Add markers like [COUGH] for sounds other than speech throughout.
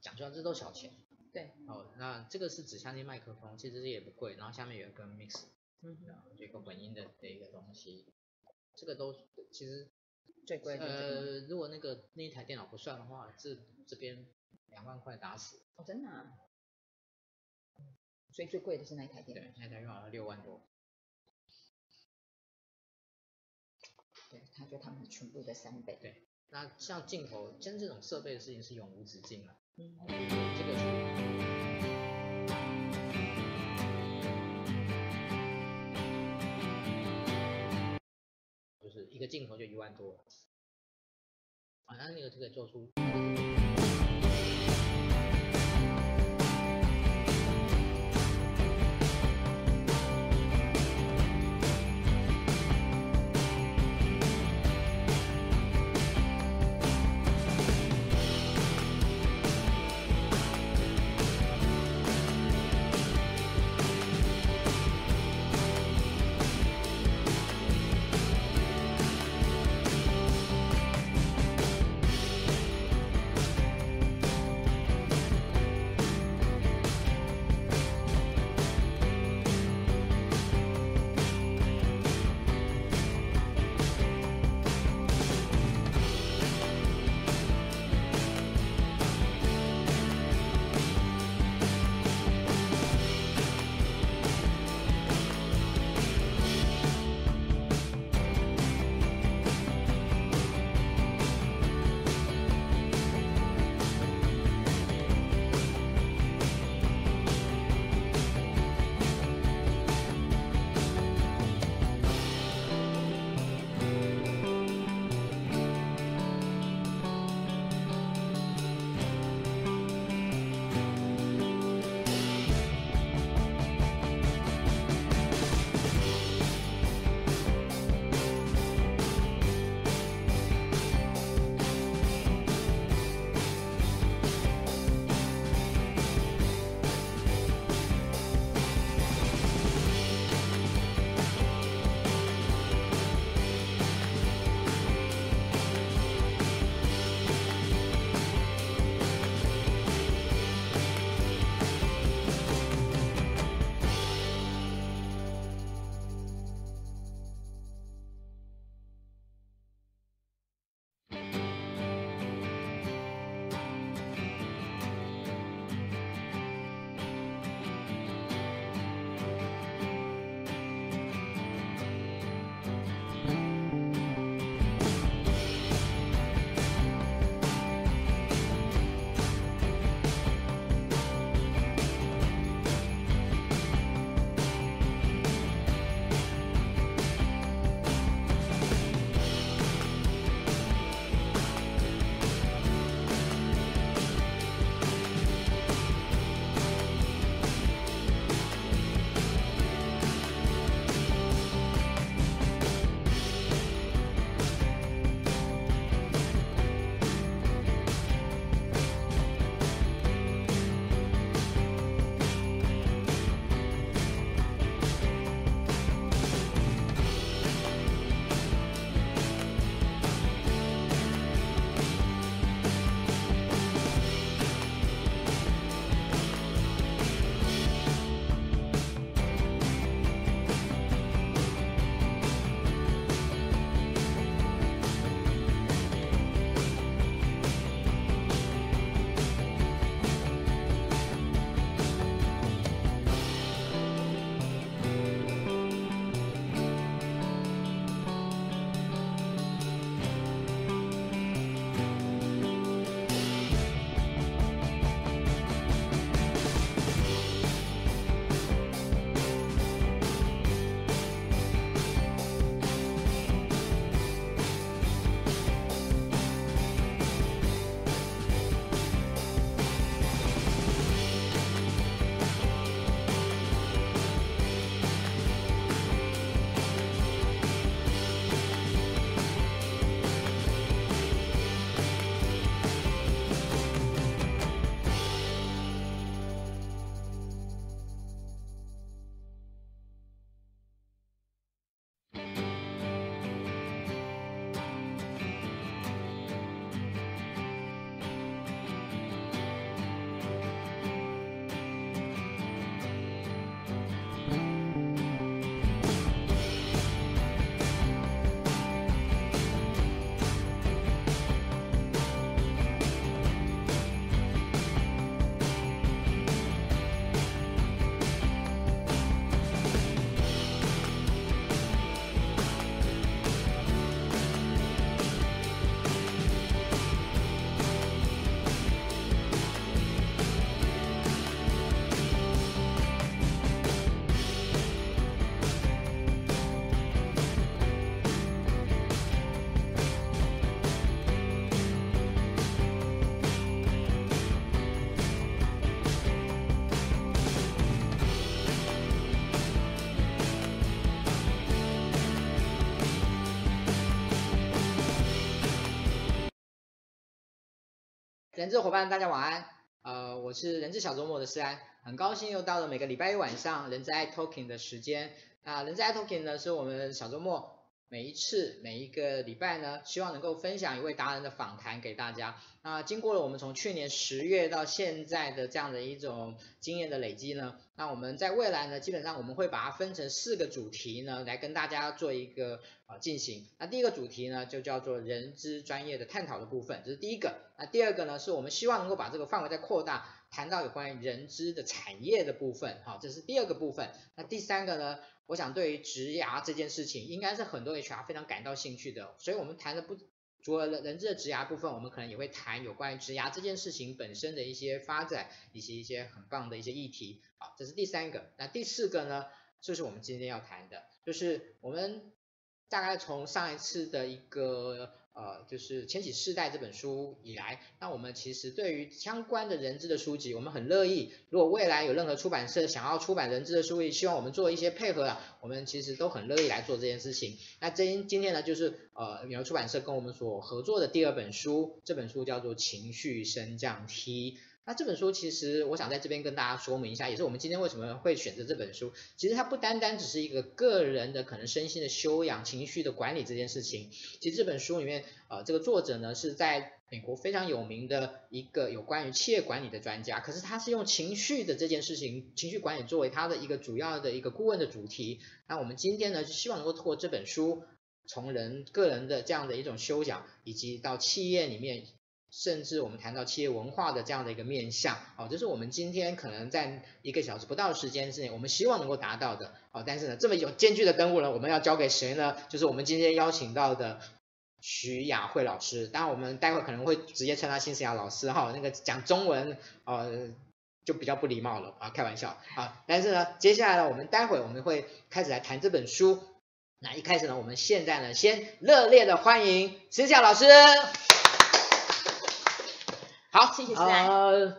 讲出来这都小钱。对。哦，那这个是指向性麦克风，其实这也不贵，然后下面有一个 mix，嗯，有一个混音的的一个东西，这个都其实最贵的。呃，如果那个那一台电脑不算的话，这这边两万块打死。哦，真的啊？所以最贵的是那一台电脑？对，那台用了六万多。对，它就他们全部的三倍。对，那像镜头，像这种设备的事情是永无止境了。嗯，这个是就是一个镜头就一万多，反正那个就可以做出。人资伙伴大家晚安，呃，我是人智小周末的思安，很高兴又到了每个礼拜一晚上人智爱 Talking 的时间，啊，人智爱 Talking 呢是我们小周末。每一次每一个礼拜呢，希望能够分享一位达人的访谈给大家。那经过了我们从去年十月到现在的这样的一种经验的累积呢，那我们在未来呢，基本上我们会把它分成四个主题呢，来跟大家做一个呃进行。那第一个主题呢，就叫做人资专业的探讨的部分，这是第一个。那第二个呢，是我们希望能够把这个范围再扩大，谈到有关于人资的产业的部分，好，这是第二个部分。那第三个呢？我想对于职涯这件事情，应该是很多 HR 非常感到兴趣的，所以我们谈的不除了人资的职涯部分，我们可能也会谈有关于职涯这件事情本身的一些发展，以及一些很棒的一些议题。好，这是第三个。那第四个呢，就是我们今天要谈的，就是我们大概从上一次的一个。呃，就是《千禧世代》这本书以来，那我们其实对于相关的人资的书籍，我们很乐意。如果未来有任何出版社想要出版人资的书籍，希望我们做一些配合啊，我们其实都很乐意来做这件事情。那今今天呢，就是呃，有出版社跟我们所合作的第二本书，这本书叫做《情绪升降梯》。那这本书其实我想在这边跟大家说明一下，也是我们今天为什么会选择这本书。其实它不单单只是一个个人的可能身心的修养、情绪的管理这件事情。其实这本书里面，呃，这个作者呢是在美国非常有名的一个有关于企业管理的专家，可是他是用情绪的这件事情、情绪管理作为他的一个主要的一个顾问的主题。那我们今天呢，就希望能够透过这本书，从人个人的这样的一种修养，以及到企业里面。甚至我们谈到企业文化的这样的一个面向，哦，这是我们今天可能在一个小时不到的时间之内，我们希望能够达到的，哦，但是呢，这么有艰巨的任务呢，我们要交给谁呢？就是我们今天邀请到的徐雅慧老师，当然我们待会可能会直接称她新思雅老师，哈，那个讲中文，呃，就比较不礼貌了啊，开玩笑啊，但是呢，接下来呢，我们待会我们会开始来谈这本书，那一开始呢，我们现在呢，先热烈的欢迎新思雅老师。好，谢谢。呃，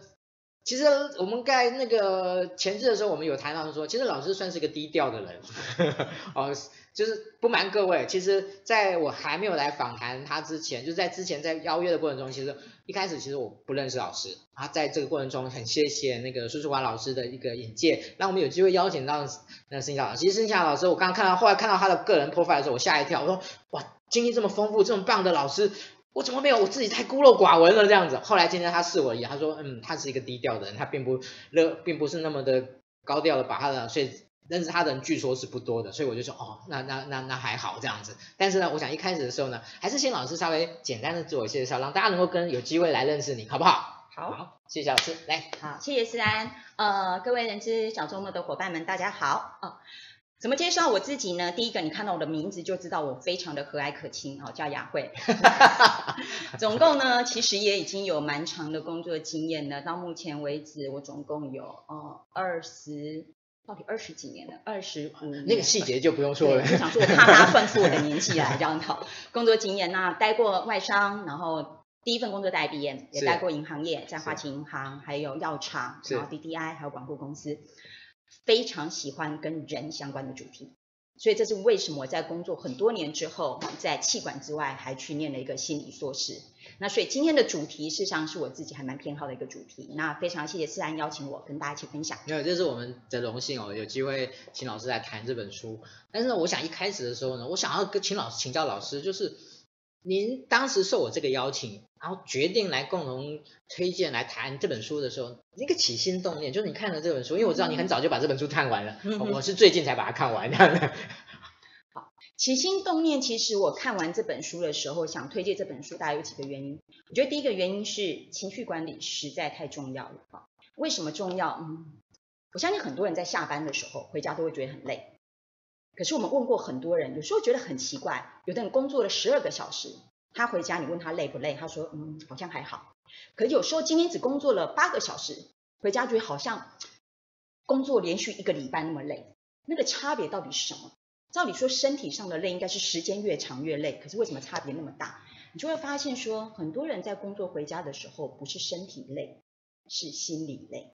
其实我们在那个前置的时候，我们有谈到说，其实老师算是一个低调的人。[LAUGHS] 哦，就是不瞒各位，其实在我还没有来访谈他之前，就在之前在邀约的过程中，其实一开始其实我不认识老师。啊，在这个过程中，很谢谢那个苏淑华老师的一个引荐，让我们有机会邀请到那个盛夏老师。其实盛夏老师，我刚刚看到，后来看到他的个人 profile 的时候，我吓一跳，我说哇，经历这么丰富、这么棒的老师。我怎么没有？我自己太孤陋寡闻了这样子。后来今天他试我一下，他说，嗯，他是一个低调的人，他并不热，并不是那么的高调的把他的，所以认识他的人据说是不多的，所以我就说，哦，那那那那还好这样子。但是呢，我想一开始的时候呢，还是先老师稍微简单的自我介绍，让大家能够跟有机会来认识你，好不好？好，好，谢谢老师，来，好，谢谢思安，呃，各位人知小周末的伙伴们，大家好，哦。怎么介绍我自己呢？第一个，你看到我的名字就知道我非常的和蔼可亲，哦，叫雅慧。[LAUGHS] 总共呢，其实也已经有蛮长的工作经验了。到目前为止，我总共有哦二十，到底二十几年了，二十五年。那个细节就不用说了。我想说，我怕大家算出我的年纪来，这样好。工作经验，那待过外商，然后第一份工作在 IBM，也待过银行业，在花旗银行，还有药厂，然后 DDI，还有广告公司。非常喜欢跟人相关的主题，所以这是为什么我在工作很多年之后，在气管之外还去念了一个心理硕士。那所以今天的主题事实上是我自己还蛮偏好的一个主题。那非常谢谢思安邀请我跟大家一起分享。没有，这是我们的荣幸哦，有机会请老师来谈这本书。但是呢，我想一开始的时候呢，我想要跟请老师请教老师，就是。您当时受我这个邀请，然后决定来共同推荐来谈这本书的时候，那个起心动念，就是你看了这本书，因为我知道你很早就把这本书看完了，嗯、我是最近才把它看完的。好，起心动念，其实我看完这本书的时候，想推荐这本书，大概有几个原因。我觉得第一个原因是情绪管理实在太重要了。为什么重要？嗯，我相信很多人在下班的时候回家都会觉得很累。可是我们问过很多人，有时候觉得很奇怪，有的人工作了十二个小时，他回家你问他累不累，他说嗯，好像还好。可有时候今天只工作了八个小时，回家觉得好像工作连续一个礼拜那么累，那个差别到底是什么？照理说身体上的累应该是时间越长越累，可是为什么差别那么大？你就会发现说，很多人在工作回家的时候不是身体累，是心理累。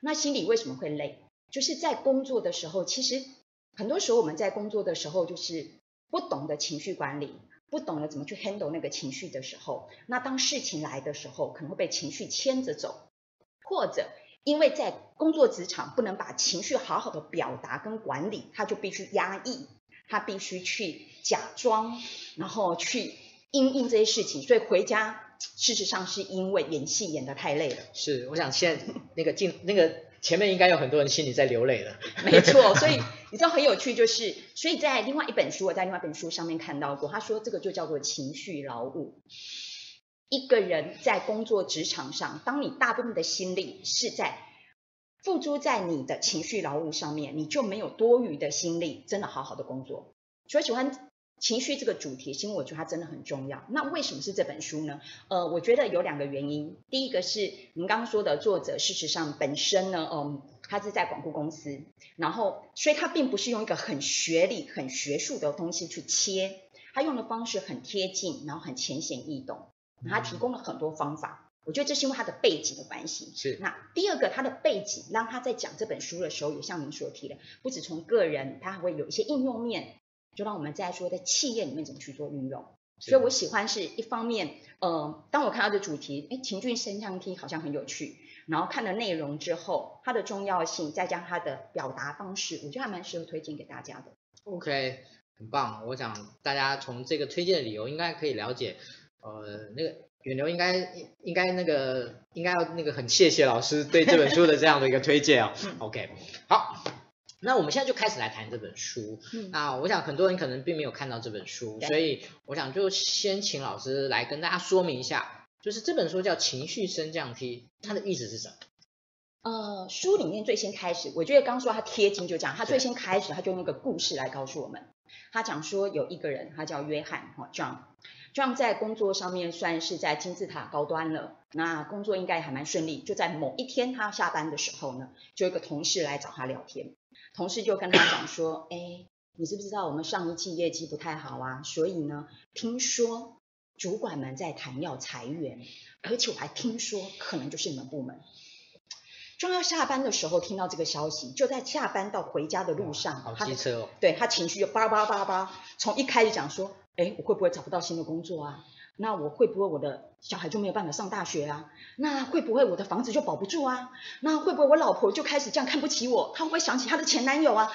那心理为什么会累？就是在工作的时候，其实。很多时候我们在工作的时候，就是不懂得情绪管理，不懂得怎么去 handle 那个情绪的时候，那当事情来的时候，可能会被情绪牵着走，或者因为在工作职场不能把情绪好好的表达跟管理，他就必须压抑，他必须去假装，然后去因应这些事情，所以回家事实上是因为演戏演得太累了。是，我想现在那个进那个。前面应该有很多人心里在流泪了。没错，所以你知道很有趣，就是 [LAUGHS] 所以在另外一本书，我在另外一本书上面看到过，他说这个就叫做情绪劳务。一个人在工作职场上，当你大部分的心力是在付诸在你的情绪劳务上面，你就没有多余的心力，真的好好的工作。所以喜欢。情绪这个主题，因为我觉得它真的很重要。那为什么是这本书呢？呃，我觉得有两个原因。第一个是您刚刚说的作者，事实上本身呢，嗯，他是在广告公司，然后所以他并不是用一个很学理、很学术的东西去切，他用的方式很贴近，然后很浅显易懂，他提供了很多方法。我觉得这是因为他的背景的关系。是。那第二个，他的背景让他在讲这本书的时候，也像您所提的，不止从个人，他还会有一些应用面。就让我们再说在企业里面怎么去做运用，所以我喜欢是一方面，呃，当我看到这主题，哎，情绪升降梯好像很有趣，然后看了内容之后，它的重要性，再加上它的表达方式，我觉得还蛮适合推荐给大家的。OK，很棒，我想大家从这个推荐的理由应该可以了解，呃，那个远流应该应该那个应该要那个很谢谢老师对这本书的这样的一个推荐哦。[LAUGHS] OK，好。那我们现在就开始来谈这本书。嗯，那我想很多人可能并没有看到这本书，所以我想就先请老师来跟大家说明一下，就是这本书叫《情绪升降梯》，它的意思是什么？呃，书里面最先开始，我觉得刚说它贴金就讲，它最先开始，他就用那个故事来告诉我们。他讲说有一个人，他叫约翰哈 John，John 在工作上面算是在金字塔高端了，那工作应该还蛮顺利。就在某一天他下班的时候呢，就有一个同事来找他聊天。同事就跟他讲说，哎，你知不知道我们上一季业绩不太好啊？所以呢，听说主管们在谈要裁员，而且我还听说可能就是你们部门。正要下班的时候听到这个消息，就在下班到回家的路上，好机车哦。对，他情绪就叭叭叭叭，从一开始讲说，哎，我会不会找不到新的工作啊？那我会不会我的小孩就没有办法上大学啊？那会不会我的房子就保不住啊？那会不会我老婆就开始这样看不起我？她会不会想起她的前男友啊？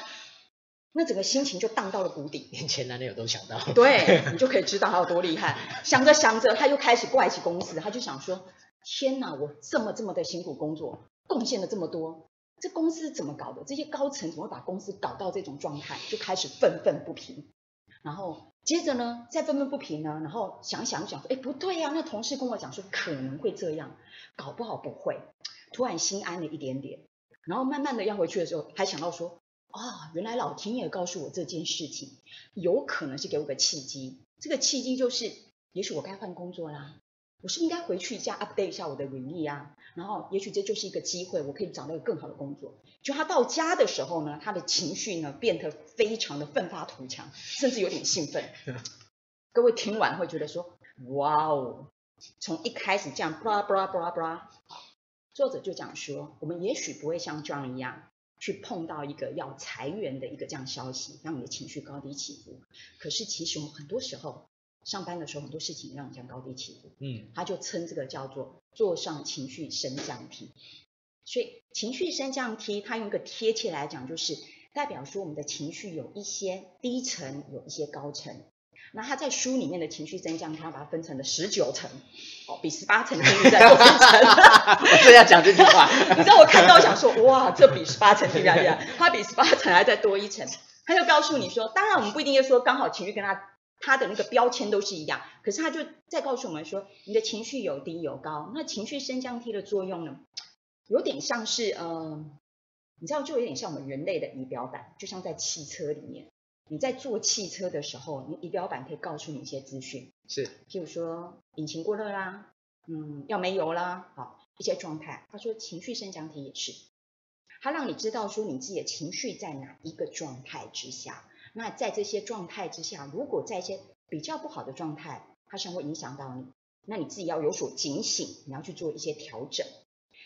那整个心情就荡到了谷底，连前男友都想到。对，你就可以知道他有多厉害。想着想着，他又开始怪起公司，他就想说：天哪，我这么这么的辛苦工作，贡献了这么多，这公司怎么搞的？这些高层怎么把公司搞到这种状态？就开始愤愤不平，然后。接着呢，再愤愤不平呢，然后想想想说，哎，不对呀，那同事跟我讲说可能会这样，搞不好不会，突然心安了一点点，然后慢慢的要回去的时候，还想到说，啊，原来老天爷告诉我这件事情，有可能是给我个契机，这个契机就是，也许我该换工作啦。我是应该回去一下 update 一下我的履历啊，然后也许这就是一个机会，我可以找到一个更好的工作。就他到家的时候呢，他的情绪呢变得非常的奋发图强，甚至有点兴奋。[LAUGHS] 各位听完会觉得说，哇哦，从一开始这样，巴拉巴拉巴拉巴拉，作者就讲说，我们也许不会像 John 一样去碰到一个要裁员的一个这样消息，让你的情绪高低起伏。可是其实我们很多时候。上班的时候很多事情让你这样高低起伏，嗯，他就称这个叫做坐上情绪升降梯。所以情绪升降梯，他用一个贴切来讲，就是代表说我们的情绪有一些低层，有一些高层。那他在书里面的情绪升降梯，他把它分成了十九层，哦，比十八层地狱再多一层。[LAUGHS] 我正要讲这句话，[LAUGHS] 你知道我看到我想说，哇，这比十八层厉害厉害，他比十八层还再多一层。他就告诉你说，当然我们不一定要说刚好情绪跟他。他的那个标签都是一样，可是他就在告诉我们说，你的情绪有低有高。那情绪升降梯的作用呢，有点像是呃，你知道，就有点像我们人类的仪表板，就像在汽车里面，你在坐汽车的时候，你仪表板可以告诉你一些资讯，是，譬如说引擎过热啦，嗯，要没油啦，好，一些状态。他说情绪升降梯也是，他让你知道说你自己的情绪在哪一个状态之下。那在这些状态之下，如果在一些比较不好的状态，它是会影响到你，那你自己要有所警醒，你要去做一些调整。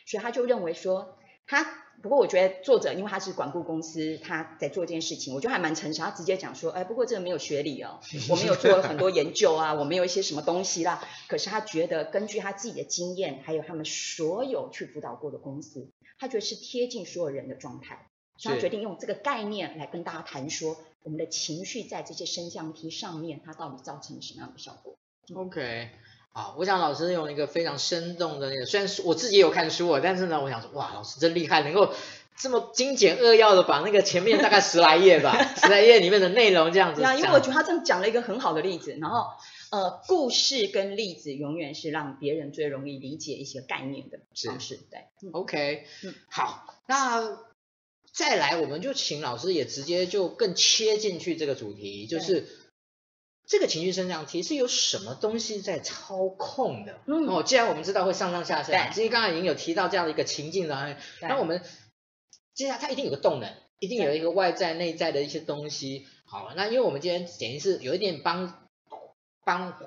所以他就认为说，他不过我觉得作者因为他是管顾公司，他在做这件事情，我觉得还蛮诚实。他直接讲说，哎，不过这个没有学理哦，我没有做了很多研究啊，我没有一些什么东西啦。可是他觉得根据他自己的经验，还有他们所有去辅导过的公司，他觉得是贴近所有人的状态，所以他决定用这个概念来跟大家谈说，我们的情绪在这些升降梯上面，它到底造成了什么样的效果？OK。啊，我想老师用一个非常生动的那个，虽然我自己也有看书啊，但是呢，我想说，哇，老师真厉害，能够这么精简扼要的把那个前面大概十来页吧，十来页里面的内容这样子。对啊，因为我觉得他这样讲了一个很好的例子，然后呃，故事跟例子永远是让别人最容易理解一些概念的方式。对，OK，嗯，好，那再来，我们就请老师也直接就更切进去这个主题，就是。这个情绪升降梯是有什么东西在操控的？嗯，哦，既然我们知道会上上下下，其实刚才已经有提到这样的一个情境了，那我们接下来它一定有个动能，一定有一个外在内在的一些东西。好，那因为我们今天等于是有一点帮帮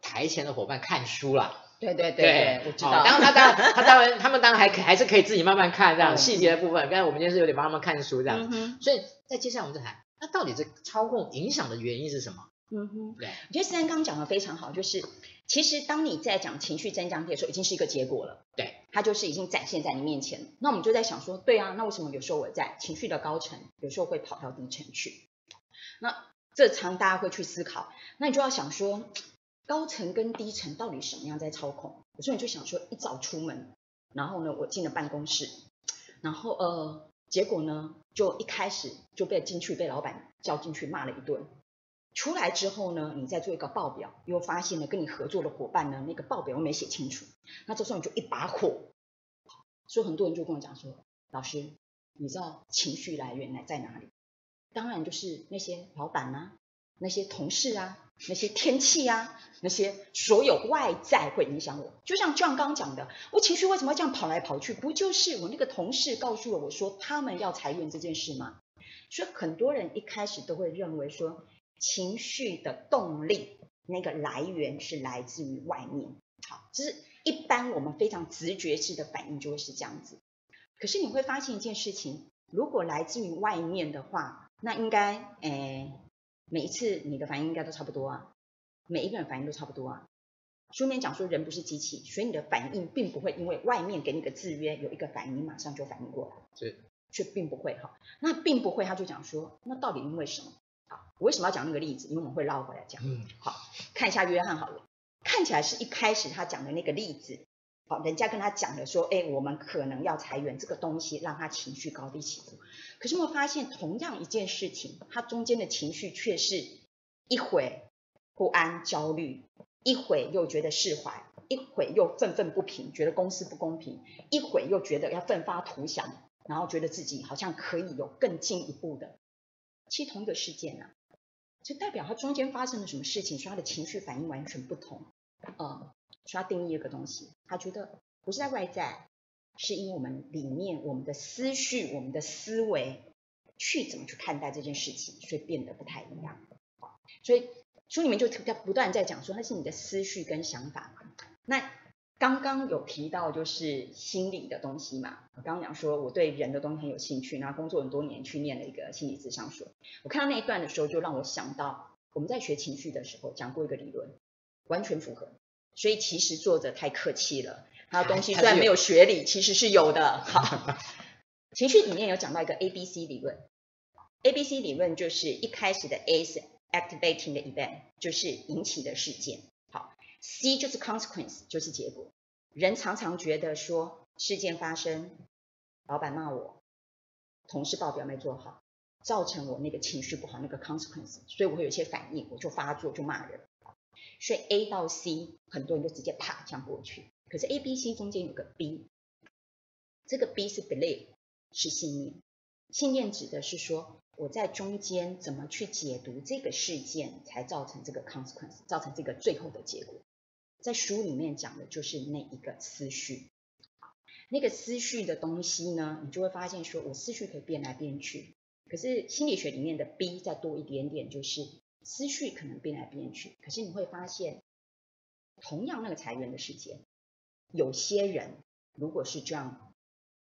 台前的伙伴看书了。对对对，对我知道。当然他当然他当然他们当然还可还是可以自己慢慢看这样细节的部分。刚才我们今天是有点帮他们看书这样，嗯、所以在接下来我们再谈，那到底这操控影响的原因是什么？嗯哼，对，我觉得思安刚刚讲的非常好，就是其实当你在讲情绪升降梯的时候，已经是一个结果了，对，它就是已经展现在你面前。那我们就在想说，对啊，那为什么有时候我在情绪的高层，有时候会跑到低层去？那这常大家会去思考，那你就要想说，高层跟低层到底什么样在操控？有时候你就想说，一早出门，然后呢，我进了办公室，然后呃，结果呢，就一开始就被进去被老板叫进去骂了一顿。出来之后呢，你再做一个报表，又发现了跟你合作的伙伴呢，那个报表又没写清楚，那这时候你就一把火。所以很多人就跟我讲说，老师，你知道情绪来源来在哪里？当然就是那些老板啊，那些同事啊，那些天气啊，那些所有外在会影响我。就像 John 刚刚讲的，我情绪为什么要这样跑来跑去？不就是我那个同事告诉了我说他们要裁员这件事吗？所以很多人一开始都会认为说。情绪的动力，那个来源是来自于外面。好，就是一般我们非常直觉式的反应就会是这样子。可是你会发现一件事情，如果来自于外面的话，那应该，诶，每一次你的反应应该都差不多啊，每一个人反应都差不多啊。书面讲说人不是机器，所以你的反应并不会因为外面给你个制约有一个反应，你马上就反应过来。是，却并不会哈。那并不会，他就讲说，那到底因为什么？好我为什么要讲那个例子？因为我们会绕回来讲。嗯，好，看一下约翰好了，看起来是一开始他讲的那个例子，好，人家跟他讲了说，哎，我们可能要裁员，这个东西让他情绪高低起伏。可是我发现，同样一件事情，他中间的情绪却是一会不安、焦虑，一会又觉得释怀，一会又愤愤不平，觉得公司不公平，一会又觉得要奋发图强，然后觉得自己好像可以有更进一步的。其实同一个事件啊，就代表他中间发生了什么事情，所以他的情绪反应完全不同。嗯，所以他定义一个东西，他觉得不是在外在，是因为我们里面我们的思绪、我们的思维去怎么去看待这件事情，所以变得不太一样。所以书里面就不断在讲说，那是你的思绪跟想法嘛。那刚刚有提到就是心理的东西嘛，我刚刚讲说我对人的东西很有兴趣，然后工作很多年去念了一个心理咨商所。我看到那一段的时候，就让我想到我们在学情绪的时候讲过一个理论，完全符合。所以其实作者太客气了，他的东西虽然没有学理，其实是有的。好，情绪里面有讲到一个 A B C 理论，A B C 理论就是一开始的 A 是 activating 的 event，就是引起的事件。好 C 就是 consequence，就是结果。人常常觉得说事件发生，老板骂我，同事报表没做好，造成我那个情绪不好，那个 consequence，所以我会有一些反应，我就发作，就骂人。所以 A 到 C 很多人就直接啪这样过去。可是 A、B、C 中间有个 B，这个 B 是 belief，是信念。信念指的是说我在中间怎么去解读这个事件，才造成这个 consequence，造成这个最后的结果。在书里面讲的就是那一个思绪，那个思绪的东西呢，你就会发现说，我思绪可以变来变去。可是心理学里面的 B 再多一点点，就是思绪可能变来变去。可是你会发现，同样那个裁员的时间，有些人如果是这样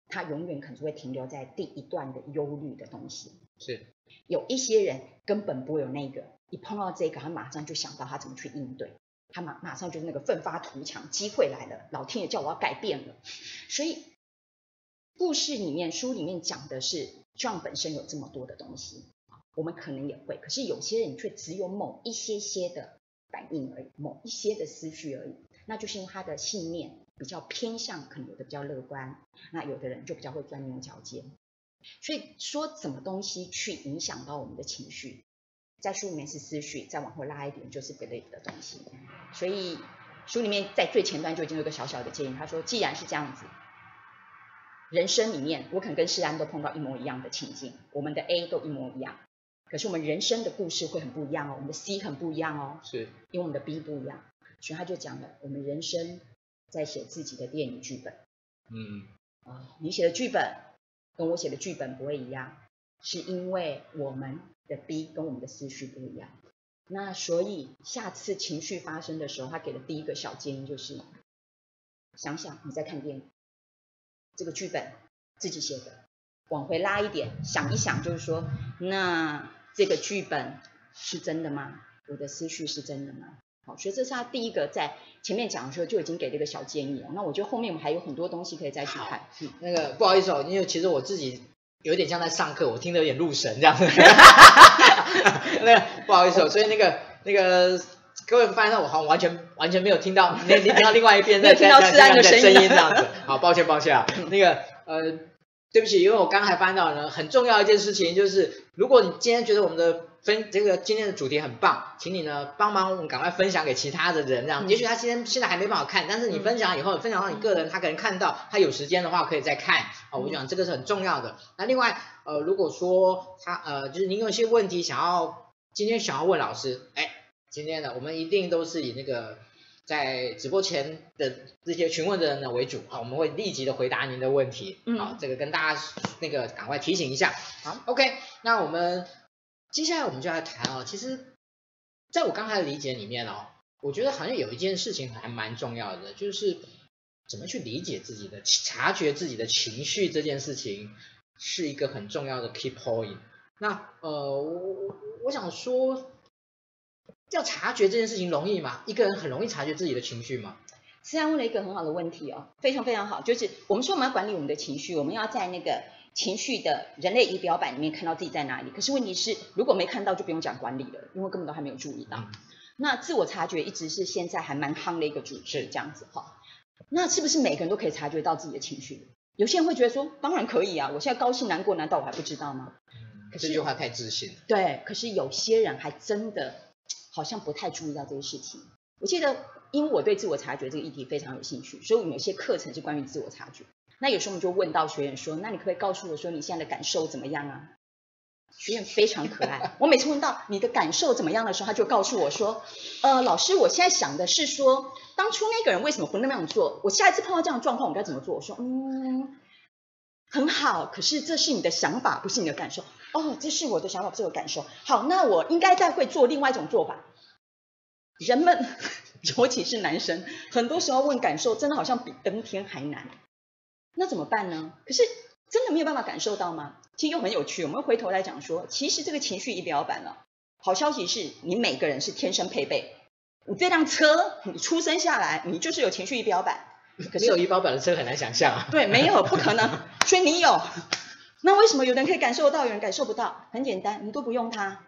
他永远可能会停留在第一段的忧虑的东西。是，有一些人根本不会有那个，一碰到这个，他马上就想到他怎么去应对，他马马上就是那个奋发图强，机会来了，老天爷叫我要改变了。所以故事里面、书里面讲的是，John 本身有这么多的东西，我们可能也会，可是有些人却只有某一些些的反应而已，某一些的思绪而已，那就是因为他的信念比较偏向，可能有的比较乐观，那有的人就比较会钻牛角尖。所以说，什么东西去影响到我们的情绪，在书里面是思绪，再往后拉一点就是 belief 的东西。所以书里面在最前端就已经有个小小的建议，他说，既然是这样子，人生里面我可能跟世安都碰到一模一样的情境，我们的 A 都一模一样，可是我们人生的故事会很不一样哦，我们的 C 很不一样哦，是因为我们的 B 不一样，所以他就讲了，我们人生在写自己的电影剧本。嗯，啊，你写的剧本。跟我写的剧本不会一样，是因为我们的 B 跟我们的思绪不一样。那所以下次情绪发生的时候，他给的第一个小建议就是，想想你在看电影，这个剧本自己写的，往回拉一点，想一想，就是说，那这个剧本是真的吗？我的思绪是真的吗？好，所以这是他第一个在前面讲的时候就已经给这个小建议了。那我觉得后面我们还有很多东西可以再去看。嗯，那个不好意思哦，因为其实我自己有点像在上课，我听得有点入神这样子。那个不好意思哦，所以那个那个各位发现我好像完全完全没有听到，你你听到另外一边在听到自然的声音这样子。好，抱歉抱歉啊，那个呃，对不起，因为我刚才翻到呢，很重要一件事情就是，如果你今天觉得我们的。分这个今天的主题很棒，请你呢帮忙我们赶快分享给其他的人，这样。也许他今天现在还没办法看，但是你分享以后，分享到你个人，他可能看到，他有时间的话可以再看。啊，我想这个是很重要的。那另外，呃，如果说他呃，就是您有一些问题想要今天想要问老师，哎，今天呢，我们一定都是以那个在直播前的这些询问的人呢为主好，我们会立即的回答您的问题。好，这个跟大家那个赶快提醒一下。好，OK，那我们。接下来我们就来谈哦，其实在我刚才的理解里面哦，我觉得好像有一件事情还蛮重要的，就是怎么去理解自己的、察觉自己的情绪这件事情，是一个很重要的 key point。那呃，我我我想说，要察觉这件事情容易吗？一个人很容易察觉自己的情绪吗？思安问了一个很好的问题哦，非常非常好，就是我们说我们要管理我们的情绪，我们要在那个。情绪的人类仪表板里面看到自己在哪里，可是问题是如果没看到就不用讲管理了，因为根本都还没有注意到。嗯、那自我察觉一直是现在还蛮夯的一个主题，这样子哈。那是不是每个人都可以察觉到自己的情绪？有些人会觉得说，当然可以啊，我现在高兴难过，难道我还不知道吗？可是这句话太自信。对，可是有些人还真的好像不太注意到这个事情。我记得，因为我对自我察觉这个议题非常有兴趣，所以我们有些课程是关于自我察觉。那有时候我们就问到学员说：“那你可不可以告诉我说你现在的感受怎么样啊？”学员非常可爱，我每次问到你的感受怎么样的时候，他就告诉我说：“呃，老师，我现在想的是说，当初那个人为什么不那么样做？我下一次碰到这样的状况，我该怎么做？”我说：“嗯，很好，可是这是你的想法，不是你的感受。哦，这是我的想法，不是我的感受。好，那我应该再会做另外一种做法。人们，[LAUGHS] 尤其是男生，很多时候问感受，真的好像比登天还难。”那怎么办呢？可是真的没有办法感受到吗？其实又很有趣。我们回头来讲说，其实这个情绪仪表板呢，好消息是你每个人是天生配备。你这辆车，你出生下来，你就是有情绪仪表板。可是有仪表板的车很难想象啊。对，没有，不可能。[LAUGHS] 所以你有。那为什么有人可以感受到，有人感受不到？很简单，你都不用它。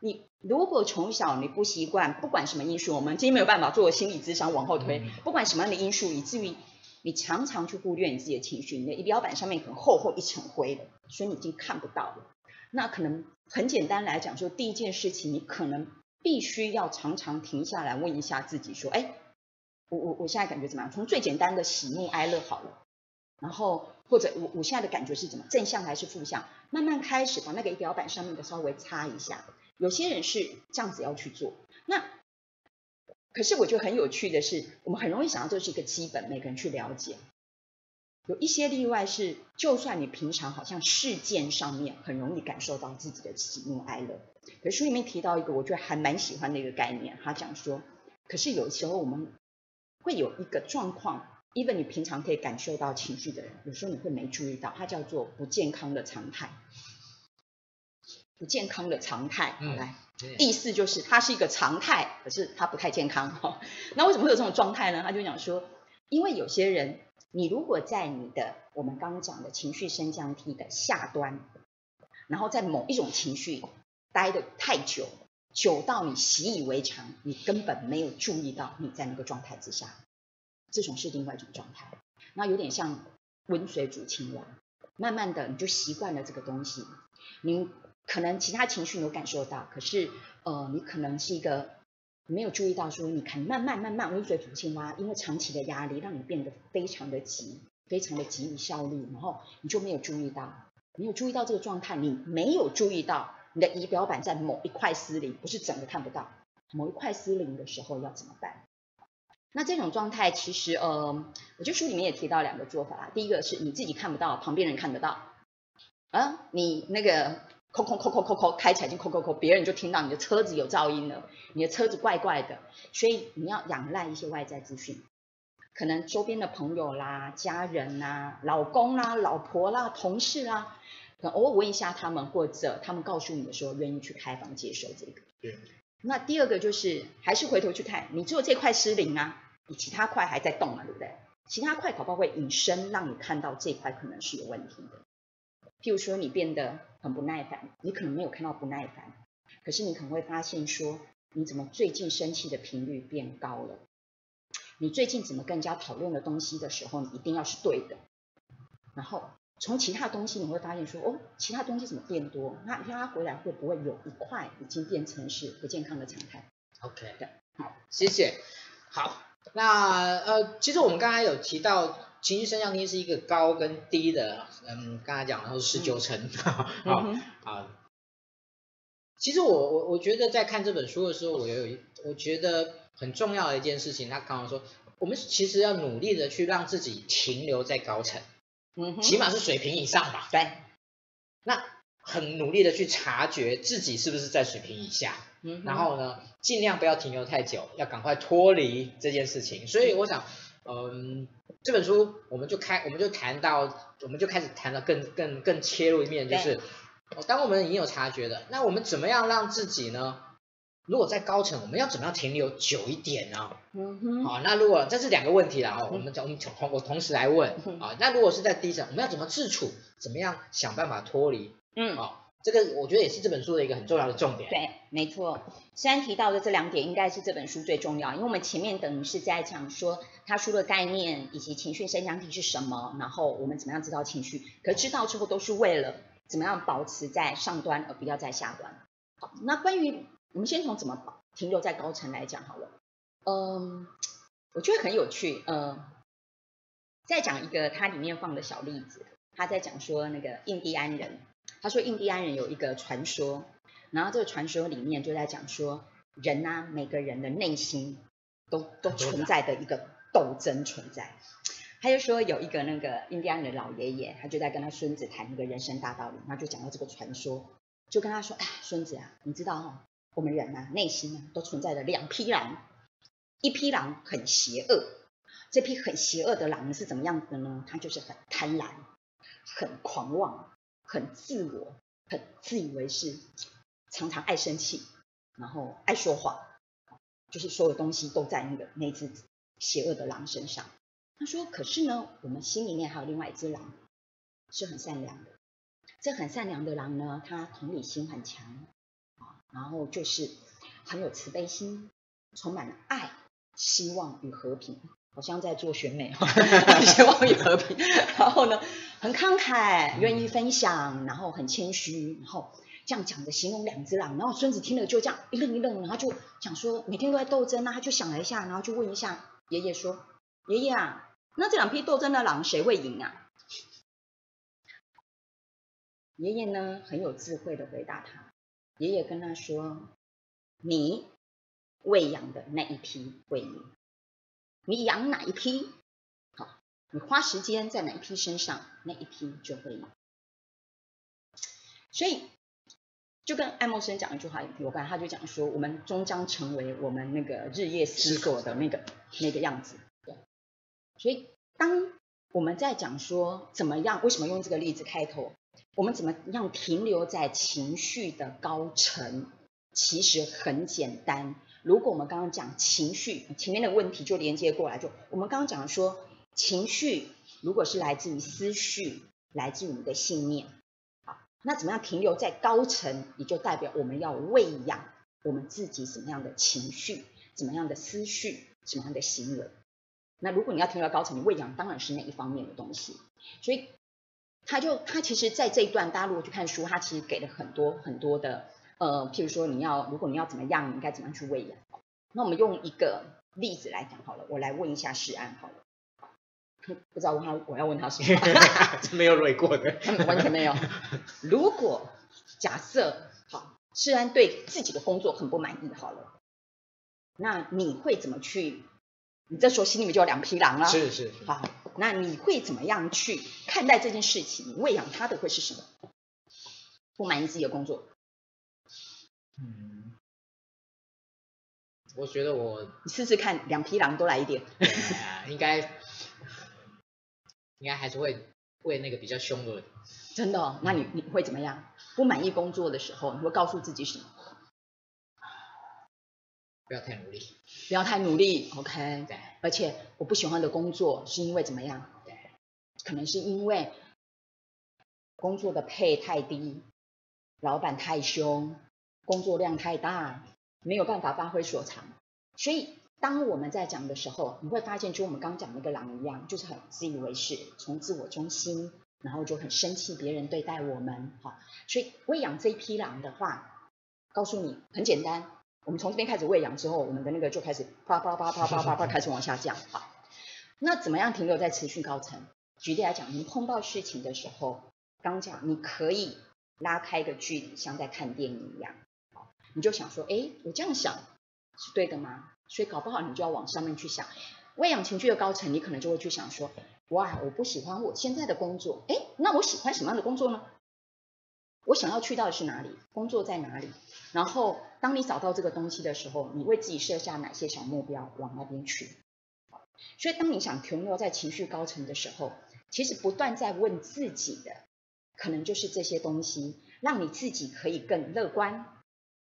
你如果从小你不习惯，不管什么因素，我们今天没有办法做心理咨商往后推，不管什么样的因素，以至于。你常常去忽略你自己的情绪，你的仪表板上面可能厚厚一层灰了，所以你已经看不到了。那可能很简单来讲，说第一件事情，你可能必须要常常停下来问一下自己，说，哎，我我我现在感觉怎么样？从最简单的喜怒哀乐好了，然后或者我我现在的感觉是怎么？正向还是负向？慢慢开始把那个仪表板上面的稍微擦一下。有些人是这样子要去做，那。可是我觉得很有趣的是，我们很容易想到这是一个基本，每个人去了解。有一些例外是，就算你平常好像事件上面很容易感受到自己的喜怒哀乐，可是书里面提到一个我觉得还蛮喜欢的一个概念，他讲说，可是有时候我们会有一个状况，，even 你平常可以感受到情绪的人，有时候你会没注意到，它叫做不健康的常态。不健康的常态，好来，嗯、意思就是它是一个常态，可是它不太健康。哈，那为什么会有这种状态呢？他就讲说，因为有些人，你如果在你的我们刚刚讲的情绪升降梯的下端，然后在某一种情绪待的太久，久到你习以为常，你根本没有注意到你在那个状态之下，这种是另外一种状态。那有点像温水煮青蛙，慢慢的你就习惯了这个东西，你。可能其他情绪有感受到，可是呃，你可能是一个没有注意到，说你看慢慢慢慢温水煮青蛙，因为长期的压力让你变得非常的急，非常的急于效率，然后你就没有注意到，没有注意到这个状态，你没有注意到你的仪表板在某一块失灵，不是整个看不到，某一块失灵的时候要怎么办？那这种状态其实呃，我觉得书里面也提到两个做法啦，第一个是你自己看不到，旁边人看得到，啊，你那个。扣扣扣扣扣扣，开起来就扣扣扣，别人就听到你的车子有噪音了，你的车子怪怪的，所以你要仰赖一些外在资讯，可能周边的朋友啦、家人啦、老公啦、老婆啦、同事啦，可能偶尔问一下他们，或者他们告诉你的时候，愿意去开房接受这个。对。那第二个就是，还是回头去看，你做这块失灵啊，你其他块还在动嘛，对不对？其他块搞不好会引申让你看到这块可能是有问题的。譬如说，你变得很不耐烦，你可能没有看到不耐烦，可是你可能会发现说，你怎么最近生气的频率变高了？你最近怎么跟人家讨论的东西的时候，你一定要是对的。然后从其他东西你会发现说，哦，其他东西怎么变多？那让他回来会不会有一块已经变成是不健康的常态？OK，对，好，谢谢。好，那呃，其实我们刚才有提到。情绪升降梯是一个高跟低的，嗯，刚才讲的是十九层，啊、嗯、[LAUGHS] 啊。其实我我我觉得在看这本书的时候，我有一我觉得很重要的一件事情，他刚刚说，我们其实要努力的去让自己停留在高层，嗯，起码是水平以上吧。对。那很努力的去察觉自己是不是在水平以下，嗯，然后呢，尽量不要停留太久，要赶快脱离这件事情。所以我想。嗯，这本书我们就开，我们就谈到，我们就开始谈了更更更切入一面，就是，当我们已经有察觉的，那我们怎么样让自己呢？如果在高层，我们要怎么样停留久一点呢？嗯哼。好，那如果这是两个问题了啊，我们我们同我同时来问啊，那如果是在低层，我们要怎么自处？怎么样想办法脱离？嗯，好。这个我觉得也是这本书的一个很重要的重点。对，没错。虽然提到的这两点应该是这本书最重要，因为我们前面等于是在讲说他书的概念以及情绪升降梯是什么，然后我们怎么样知道情绪，可知道之后都是为了怎么样保持在上端而不要在下端。好，那关于我们先从怎么停留在高层来讲好了。嗯，我觉得很有趣。嗯，再讲一个它里面放的小例子，他在讲说那个印第安人。他说，印第安人有一个传说，然后这个传说里面就在讲说，人呐、啊，每个人的内心都都存在的一个斗争存在。他就说有一个那个印第安人老爷爷，他就在跟他孙子谈一个人生大道理，然后就讲到这个传说，就跟他说，哎，孙子啊，你知道哈、哦，我们人呐，内心啊都存在着两匹狼，一匹狼很邪恶，这匹很邪恶的狼是怎么样的呢？他就是很贪婪，很狂妄。很自我，很自以为是，常常爱生气，然后爱说谎，就是所有东西都在那个那只邪恶的狼身上。他说：“可是呢，我们心里面还有另外一只狼，是很善良的。这很善良的狼呢，它同理心很强啊，然后就是很有慈悲心，充满了爱、希望与和平。”好像在做选美，希望与和平。[LAUGHS] 然后呢，很慷慨，愿意分享，然后很谦虚，然后这样讲的形容两只狼。然后孙子听了就这样一愣一愣，然后就想说每天都在斗争啊，他就想了一下，然后就问一下爷爷说：“爷爷啊，那这两匹斗争的狼谁会赢啊？”爷爷呢很有智慧的回答他，爷爷跟他说：“你喂养的那一批会赢。”你养哪一批？好，你花时间在哪一批身上，那一批就会赢。所以，就跟爱默生讲一句话有关，他就讲说，我们终将成为我们那个日夜思索的那个那个样子。对，所以当我们在讲说怎么样，为什么用这个例子开头？我们怎么样停留在情绪的高层？其实很简单。如果我们刚刚讲情绪，前面的问题就连接过来，就我们刚刚讲说，情绪如果是来自于思绪，来自于我们的信念，好，那怎么样停留在高层？也就代表我们要喂养我们自己什么样的情绪，怎么样的思绪，什么样的行为。那如果你要停留在高层，你喂养当然是那一方面的东西。所以他就他其实，在这一段，大家如果去看书，他其实给了很多很多的呃，譬如说你要如果你要怎么样，你应该怎么样去喂养。那我们用一个例子来讲好了，我来问一下世安好了。不知道问他我要问他什么？[LAUGHS] 没有累过的，完全没有。如果假设好，世安对自己的工作很不满意好了，那你会怎么去？你这时候心里面就有两匹狼了。是是，是。好，那你会怎么样去看待这件事情？你喂养他的会是什么？不满意自己的工作。嗯，我觉得我你试试看，两匹狼都来一点。应该应该还是会喂那个比较凶的。真的哦？那你你会怎么样？不满意工作的时候，你会告诉自己什么？不要太努力，不要太努力，OK。对。而且我不喜欢的工作是因为怎么样？对。可能是因为工作的配太低，老板太凶，工作量太大，没有办法发挥所长。所以当我们在讲的时候，你会发现，就我们刚讲那个狼一样，就是很自以为是，从自我中心，然后就很生气别人对待我们。好，所以喂养这一匹狼的话，告诉你很简单。我们从这边开始喂养之后，我们的那个就开始啪啪啪啪啪啪啪开始往下降。好，那怎么样停留在持续高层？举例来讲，你碰到事情的时候，刚讲你可以拉开一个距离，像在看电影一样。你就想说，哎，我这样想是对的吗？所以搞不好你就要往上面去想。喂养情绪的高层，你可能就会去想说，哇，我不喜欢我现在的工作，哎，那我喜欢什么样的工作呢？我想要去到的是哪里？工作在哪里？然后，当你找到这个东西的时候，你为自己设下哪些小目标，往那边去？所以，当你想停留在情绪高层的时候，其实不断在问自己的，可能就是这些东西，让你自己可以更乐观，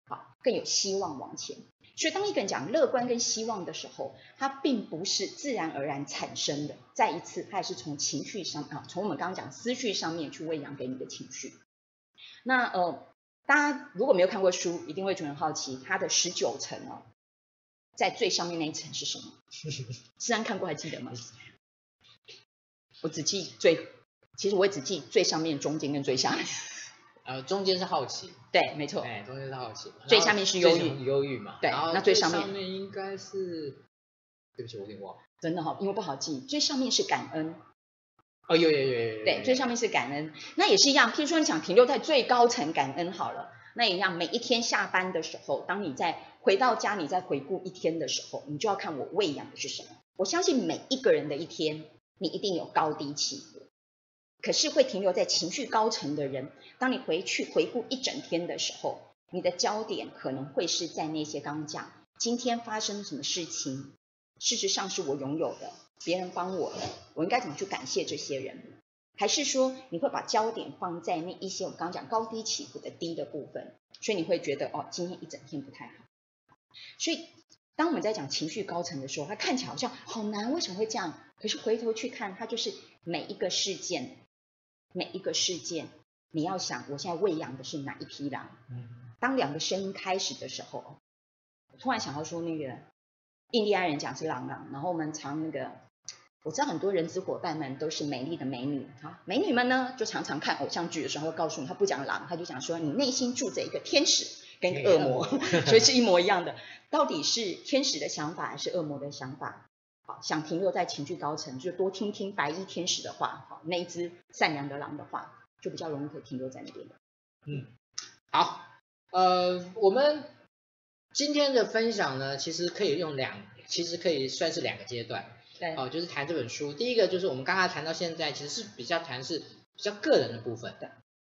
好，更有希望往前。所以，当一个人讲乐观跟希望的时候，它并不是自然而然产生的。再一次，它也是从情绪上啊，从我们刚刚讲思绪上面去喂养给你的情绪。那呃，大家如果没有看过书，一定会觉得很好奇，它的十九层哦，在最上面那一层是什么？世安看过还记得吗？我只记最，其实我也只记最上面、中间跟最下面。呃，中间是好奇，对，没错，哎，中间是好奇，最下面是忧郁，忧郁嘛，对，那最上面，应该是，对不起，我有点忘了，真的哈、哦，因为不好记，最上面是感恩。哦，有有有有有，对，最上面是感恩，那也是一样。譬如说，你想停留在最高层感恩好了，那一样，每一天下班的时候，当你在回到家，你在回顾一天的时候，你就要看我喂养的是什么。我相信每一个人的一天，你一定有高低起伏。可是会停留在情绪高层的人，当你回去回顾一整天的时候，你的焦点可能会是在那些刚讲今天发生什么事情，事实上是我拥有的。别人帮我的，我应该怎么去感谢这些人？还是说你会把焦点放在那一些我刚刚讲高低起伏的低的部分，所以你会觉得哦，今天一整天不太好。所以当我们在讲情绪高层的时候，它看起来好像好难，为什么会这样？可是回头去看，它就是每一个事件，每一个事件，你要想我现在喂养的是哪一匹狼？当两个声音开始的时候，我突然想到说那个印第安人讲是狼狼，然后我们常那个。我知道很多人资伙伴们都是美丽的美女，啊，美女们呢就常常看偶像剧的时候会告诉你，他不讲狼，他就讲说你内心住着一个天使跟一个恶魔，[LAUGHS] 所以是一模一样的。到底是天使的想法还是恶魔的想法？好，想停留在情绪高层，就多听听白衣天使的话，好，那一只善良的狼的话，就比较容易可以停留在那边。嗯，好，呃，我们今天的分享呢，其实可以用两，其实可以算是两个阶段。对哦，就是谈这本书。第一个就是我们刚刚谈到现在，其实是比较谈是比较个人的部分的。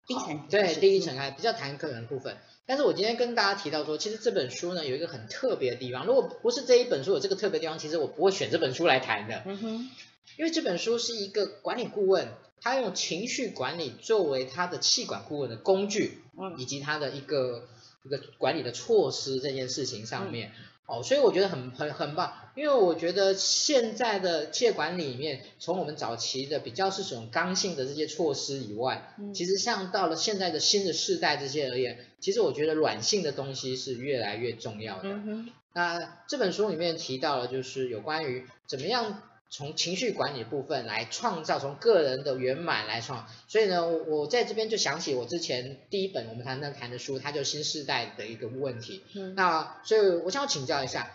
第一层，对，第一层还比较谈个人的部分。但是我今天跟大家提到说，其实这本书呢有一个很特别的地方。如果不是这一本书有这个特别地方，其实我不会选这本书来谈的。嗯哼。因为这本书是一个管理顾问，他用情绪管理作为他的气管顾问的工具，嗯，以及他的一个一个管理的措施这件事情上面。嗯哦，所以我觉得很很很棒，因为我觉得现在的企业管理里面，从我们早期的比较是这种刚性的这些措施以外，嗯、其实像到了现在的新的世代这些而言，其实我觉得软性的东西是越来越重要的。嗯、那这本书里面提到了，就是有关于怎么样。从情绪管理部分来创造，从个人的圆满来创，所以呢，我在这边就想起我之前第一本我们谈的谈的书，它就新时代的一个问题。嗯，那所以我想要请教一下，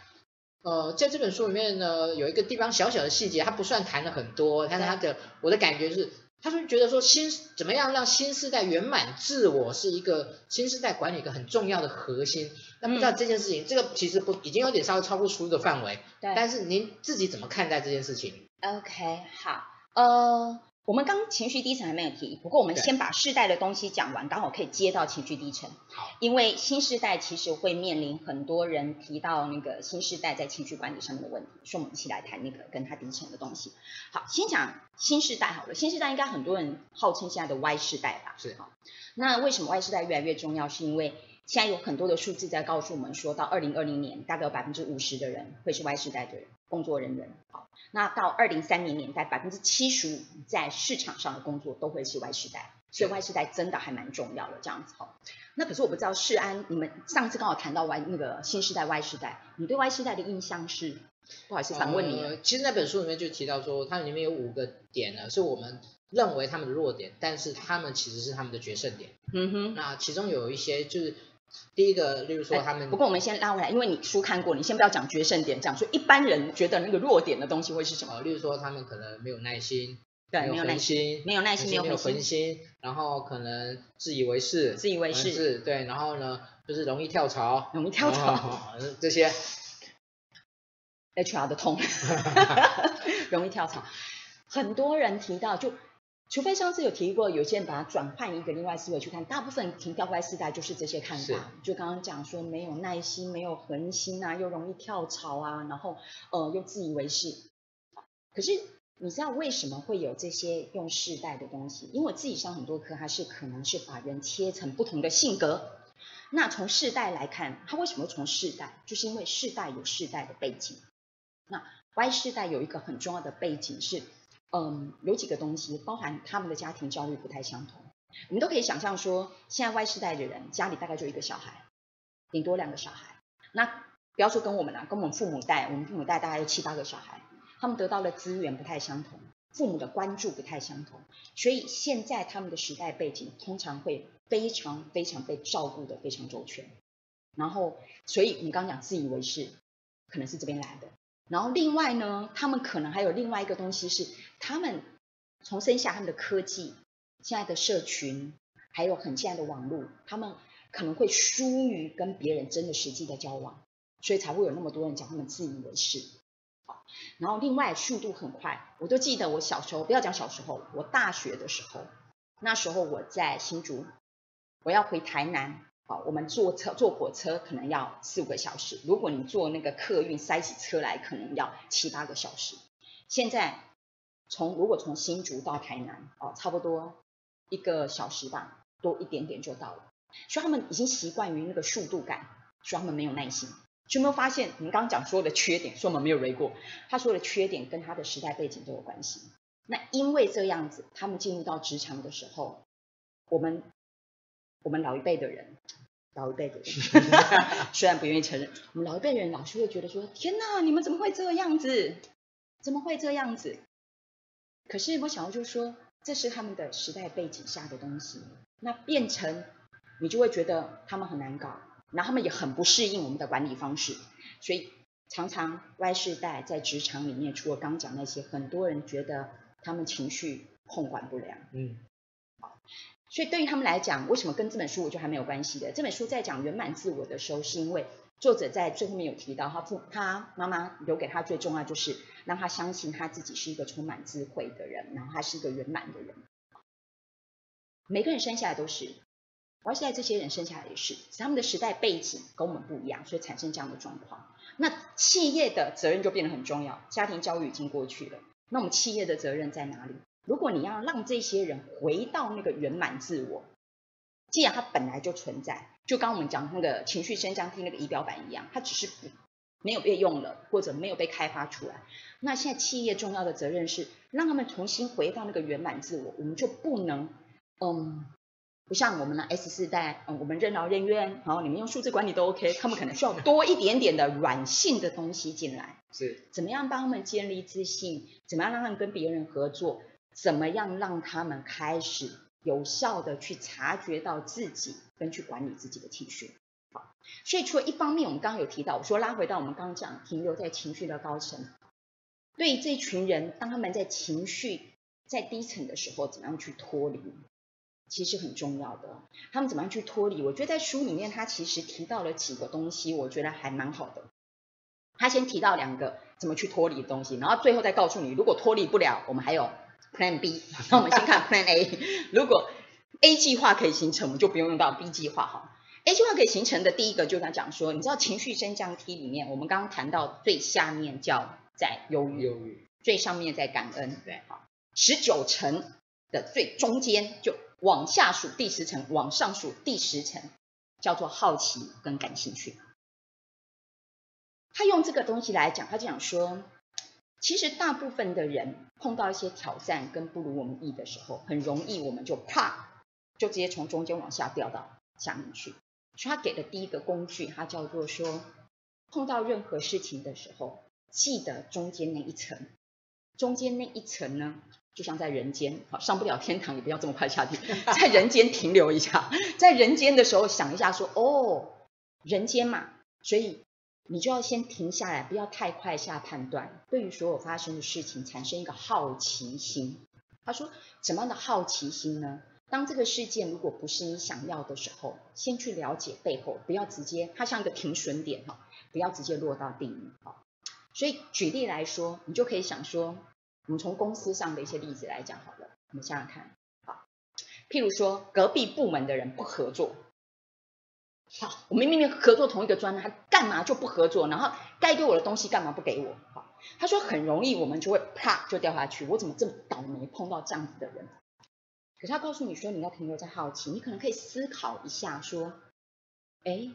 呃，在这本书里面呢，有一个地方小小的细节，它不算谈了很多，但是它的我的感觉是。他就觉得说新怎么样让新时代圆满自我是一个新时代管理一个很重要的核心。那不，知道这件事情，嗯、这个其实不已经有点稍微超过书的范围。对。但是您自己怎么看待这件事情？OK，好，呃。我们刚情绪低沉还没有提，不过我们先把世代的东西讲完，刚好可以接到情绪低沉。好，因为新世代其实会面临很多人提到那个新世代在情绪管理上面的问题，所以我们一起来谈那个跟他低沉的东西。好，先讲新世代好了，新世代应该很多人号称现在的 Y 世代吧？是。好，那为什么 Y 世代越来越重要？是因为现在有很多的数字在告诉我们，说到二零二零年，大概有百分之五十的人会是 Y 世代的人。工作人员，好，那到二零三零年代，百分之七十五在市场上的工作都会是 Y 世代，所以 Y 世代真的还蛮重要的这样子哦。那可是我不知道世安，你们上次刚好谈到 Y 那个新时代 Y 世代，你对 Y 世代的印象是？不好意思，反问你。呃，其实那本书里面就提到说，它里面有五个点呢，是我们认为他们的弱点，但是他们其实是他们的决胜点。嗯哼，那其中有一些就是。第一个，例如说他们，不过我们先拉回来，因为你书看过，你先不要讲决胜点，讲说一般人觉得那个弱点的东西会是什么？例如说他们可能没有耐心，对，没有耐心，没有耐心，没有恒心，然后可能自以为是，自以为是，是，对，然后呢，就是容易跳槽，容易跳槽，这些，HR 的痛 [LAUGHS] [LAUGHS] 容易跳槽，很多人提到就。除非上次有提过，有些人把它转换一个另外思维去看，大部分停掉 Y 世代就是这些看法。就刚刚讲说没有耐心、没有恒心啊，又容易跳槽啊，然后呃又自以为是。可是你知道为什么会有这些用世代的东西？因为我自己上很多课，它是可能是把人切成不同的性格。那从世代来看，它为什么从世代？就是因为世代有世代的背景。那 Y 世代有一个很重要的背景是。嗯，有几个东西，包含他们的家庭教育不太相同。我们都可以想象说，现在 Y 世代的人家里大概就一个小孩，顶多两个小孩。那不要说跟我们啦，跟我们父母带，我们父母带大概有七八个小孩，他们得到的资源不太相同，父母的关注不太相同，所以现在他们的时代背景通常会非常非常被照顾得非常周全。然后，所以你刚讲自以为是，可能是这边来的。然后另外呢，他们可能还有另外一个东西是，他们从生下他们的科技，现在的社群，还有很现在的网络，他们可能会疏于跟别人真的实际的交往，所以才会有那么多人讲他们自以为是。然后另外速度很快，我都记得我小时候，不要讲小时候，我大学的时候，那时候我在新竹，我要回台南。好，我们坐车坐火车可能要四五个小时，如果你坐那个客运塞起车来，可能要七八个小时。现在从如果从新竹到台南，哦，差不多一个小时吧，多一点点就到了。所以他们已经习惯于那个速度感，所以他们没有耐心。有没有发现，你刚刚讲说的缺点，说我们没有 read 过，他说的缺点跟他的时代背景都有关系。那因为这样子，他们进入到职场的时候，我们。我们老一辈的人，老一辈的人，[LAUGHS] 虽然不愿意承认，我们老一辈的人老是会觉得说：“天哪，你们怎么会这样子？怎么会这样子？”可是我想要就是说，这是他们的时代背景下的东西，那变成你就会觉得他们很难搞，然后他们也很不适应我们的管理方式，所以常常 Y 世代在职场里面，除了刚讲那些，很多人觉得他们情绪控管不良，嗯。所以对于他们来讲，为什么跟这本书我就还没有关系的？这本书在讲圆满自我的时候，是因为作者在最后面有提到，他父他妈妈留给他最重要就是让他相信他自己是一个充满智慧的人，然后他是一个圆满的人。每个人生下来都是，而现在这些人生下来也是，他们的时代背景跟我们不一样，所以产生这样的状况。那企业的责任就变得很重要，家庭教育已经过去了，那我们企业的责任在哪里？如果你要让这些人回到那个圆满自我，既然他本来就存在，就刚刚我们讲那个情绪升降梯那个仪表板一样，它只是不没有被用了，或者没有被开发出来。那现在企业重要的责任是让他们重新回到那个圆满自我，我们就不能，嗯，不像我们的 S 四代，嗯，我们任劳任怨，然后，你们用数字管理都 OK，他们可能需要多一点点的软性的东西进来，是，怎么样帮他们建立自信，怎么样让他们跟别人合作。怎么样让他们开始有效的去察觉到自己，跟去管理自己的情绪？好，所以除了一方面，我们刚刚有提到，我说拉回到我们刚刚讲停留在情绪的高层，对于这群人，当他们在情绪在低层的时候，怎么样去脱离？其实很重要的。他们怎么样去脱离？我觉得在书里面，他其实提到了几个东西，我觉得还蛮好的。他先提到两个怎么去脱离的东西，然后最后再告诉你，如果脱离不了，我们还有。Plan B，[LAUGHS] 那我们先看 Plan A。如果 A 计划可以形成，我们就不用用到 B 计划哈。A 计划可以形成的第一个，就他讲说，你知道情绪升降梯里面，我们刚刚谈到最下面叫在忧郁，忧郁，最上面在感恩，对，好，十九层的最中间就往下数第十层，往上数第十层，叫做好奇跟感兴趣。他用这个东西来讲，他就讲说。其实大部分的人碰到一些挑战跟不如我们意的时候，很容易我们就啪，就直接从中间往下掉到下面去。所以他给的第一个工具，他叫做说，碰到任何事情的时候，记得中间那一层。中间那一层呢，就像在人间，好，上不了天堂也不要这么快下地，[LAUGHS] 在人间停留一下，在人间的时候想一下说，哦，人间嘛，所以。你就要先停下来，不要太快下判断。对于所有发生的事情，产生一个好奇心。他说，怎么样的好奇心呢？当这个事件如果不是你想要的时候，先去了解背后，不要直接，它像一个停损点哈，不要直接落到地狱哈。所以举例来说，你就可以想说，我们从公司上的一些例子来讲好了，我们想想看，好，譬如说隔壁部门的人不合作。好，我们明明合作同一个专案，他干嘛就不合作？然后该给我的东西干嘛不给我？好，他说很容易，我们就会啪就掉下去。我怎么这么倒霉碰到这样子的人？可是他告诉你说，你要停留在好奇，你可能可以思考一下，说，哎，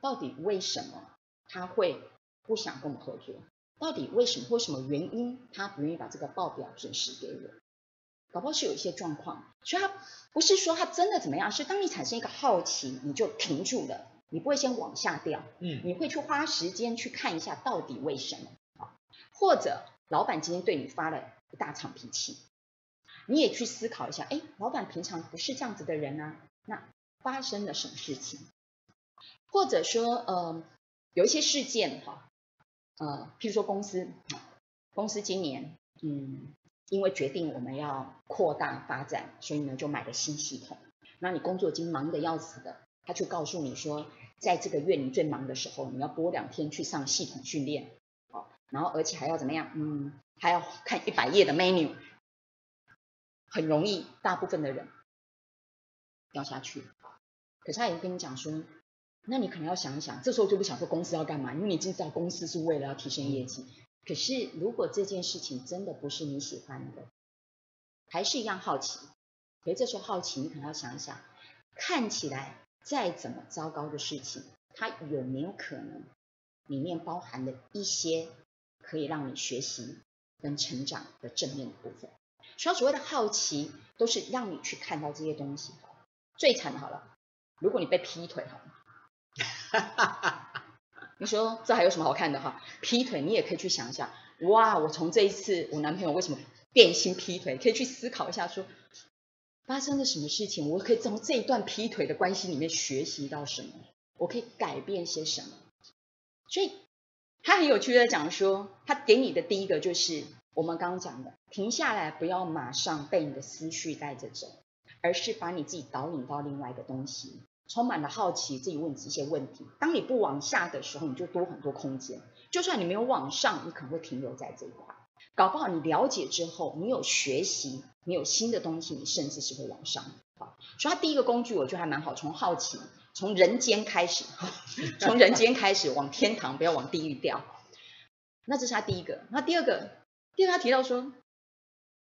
到底为什么他会不想跟我们合作？到底为什么？为什么原因他不愿意把这个报表准时给我？搞不好是有一些状况，所以他不是说他真的怎么样，是当你产生一个好奇，你就停住了，你不会先往下掉，嗯，你会去花时间去看一下到底为什么啊？或者老板今天对你发了一大场脾气，你也去思考一下，哎，老板平常不是这样子的人啊，那发生了什么事情？或者说，呃，有一些事件哈，呃，譬如说公司，公司今年，嗯。因为决定我们要扩大发展，所以呢就买了新系统。那你工作已经忙得要死的，他就告诉你说，在这个月你最忙的时候，你要拨两天去上系统训练，哦，然后而且还要怎么样？嗯，还要看一百页的 menu，很容易，大部分的人掉下去。可是他也跟你讲说，那你可能要想一想，这时候就不想说公司要干嘛，因为你已经知道公司是为了要提升业绩。可是，如果这件事情真的不是你喜欢的，还是一样好奇。可是这时候好奇，你可能要想一想，看起来再怎么糟糕的事情，它有没有可能里面包含了一些可以让你学习跟成长的正面的部分？所以所谓的好奇，都是让你去看到这些东西。最惨的好了，如果你被劈腿，好 [LAUGHS] 你说这还有什么好看的哈？劈腿你也可以去想一下，哇！我从这一次我男朋友为什么变心劈腿，可以去思考一下说，发生了什么事情，我可以从这一段劈腿的关系里面学习到什么，我可以改变些什么。所以他很有趣的讲说，他给你的第一个就是我们刚刚讲的，停下来，不要马上被你的思绪带着走，而是把你自己导引到另外一个东西。充满了好奇，自己问这些问题。当你不往下的时候，你就多很多空间。就算你没有往上，你可能会停留在这一块。搞不好你了解之后，你有学习，你有新的东西，你甚至是会往上。好，所以它第一个工具我觉得还蛮好，从好奇，从人间开始，[LAUGHS] 从人间开始往天堂，不要往地狱掉。那这是他第一个。那第二个，第二，他提到说，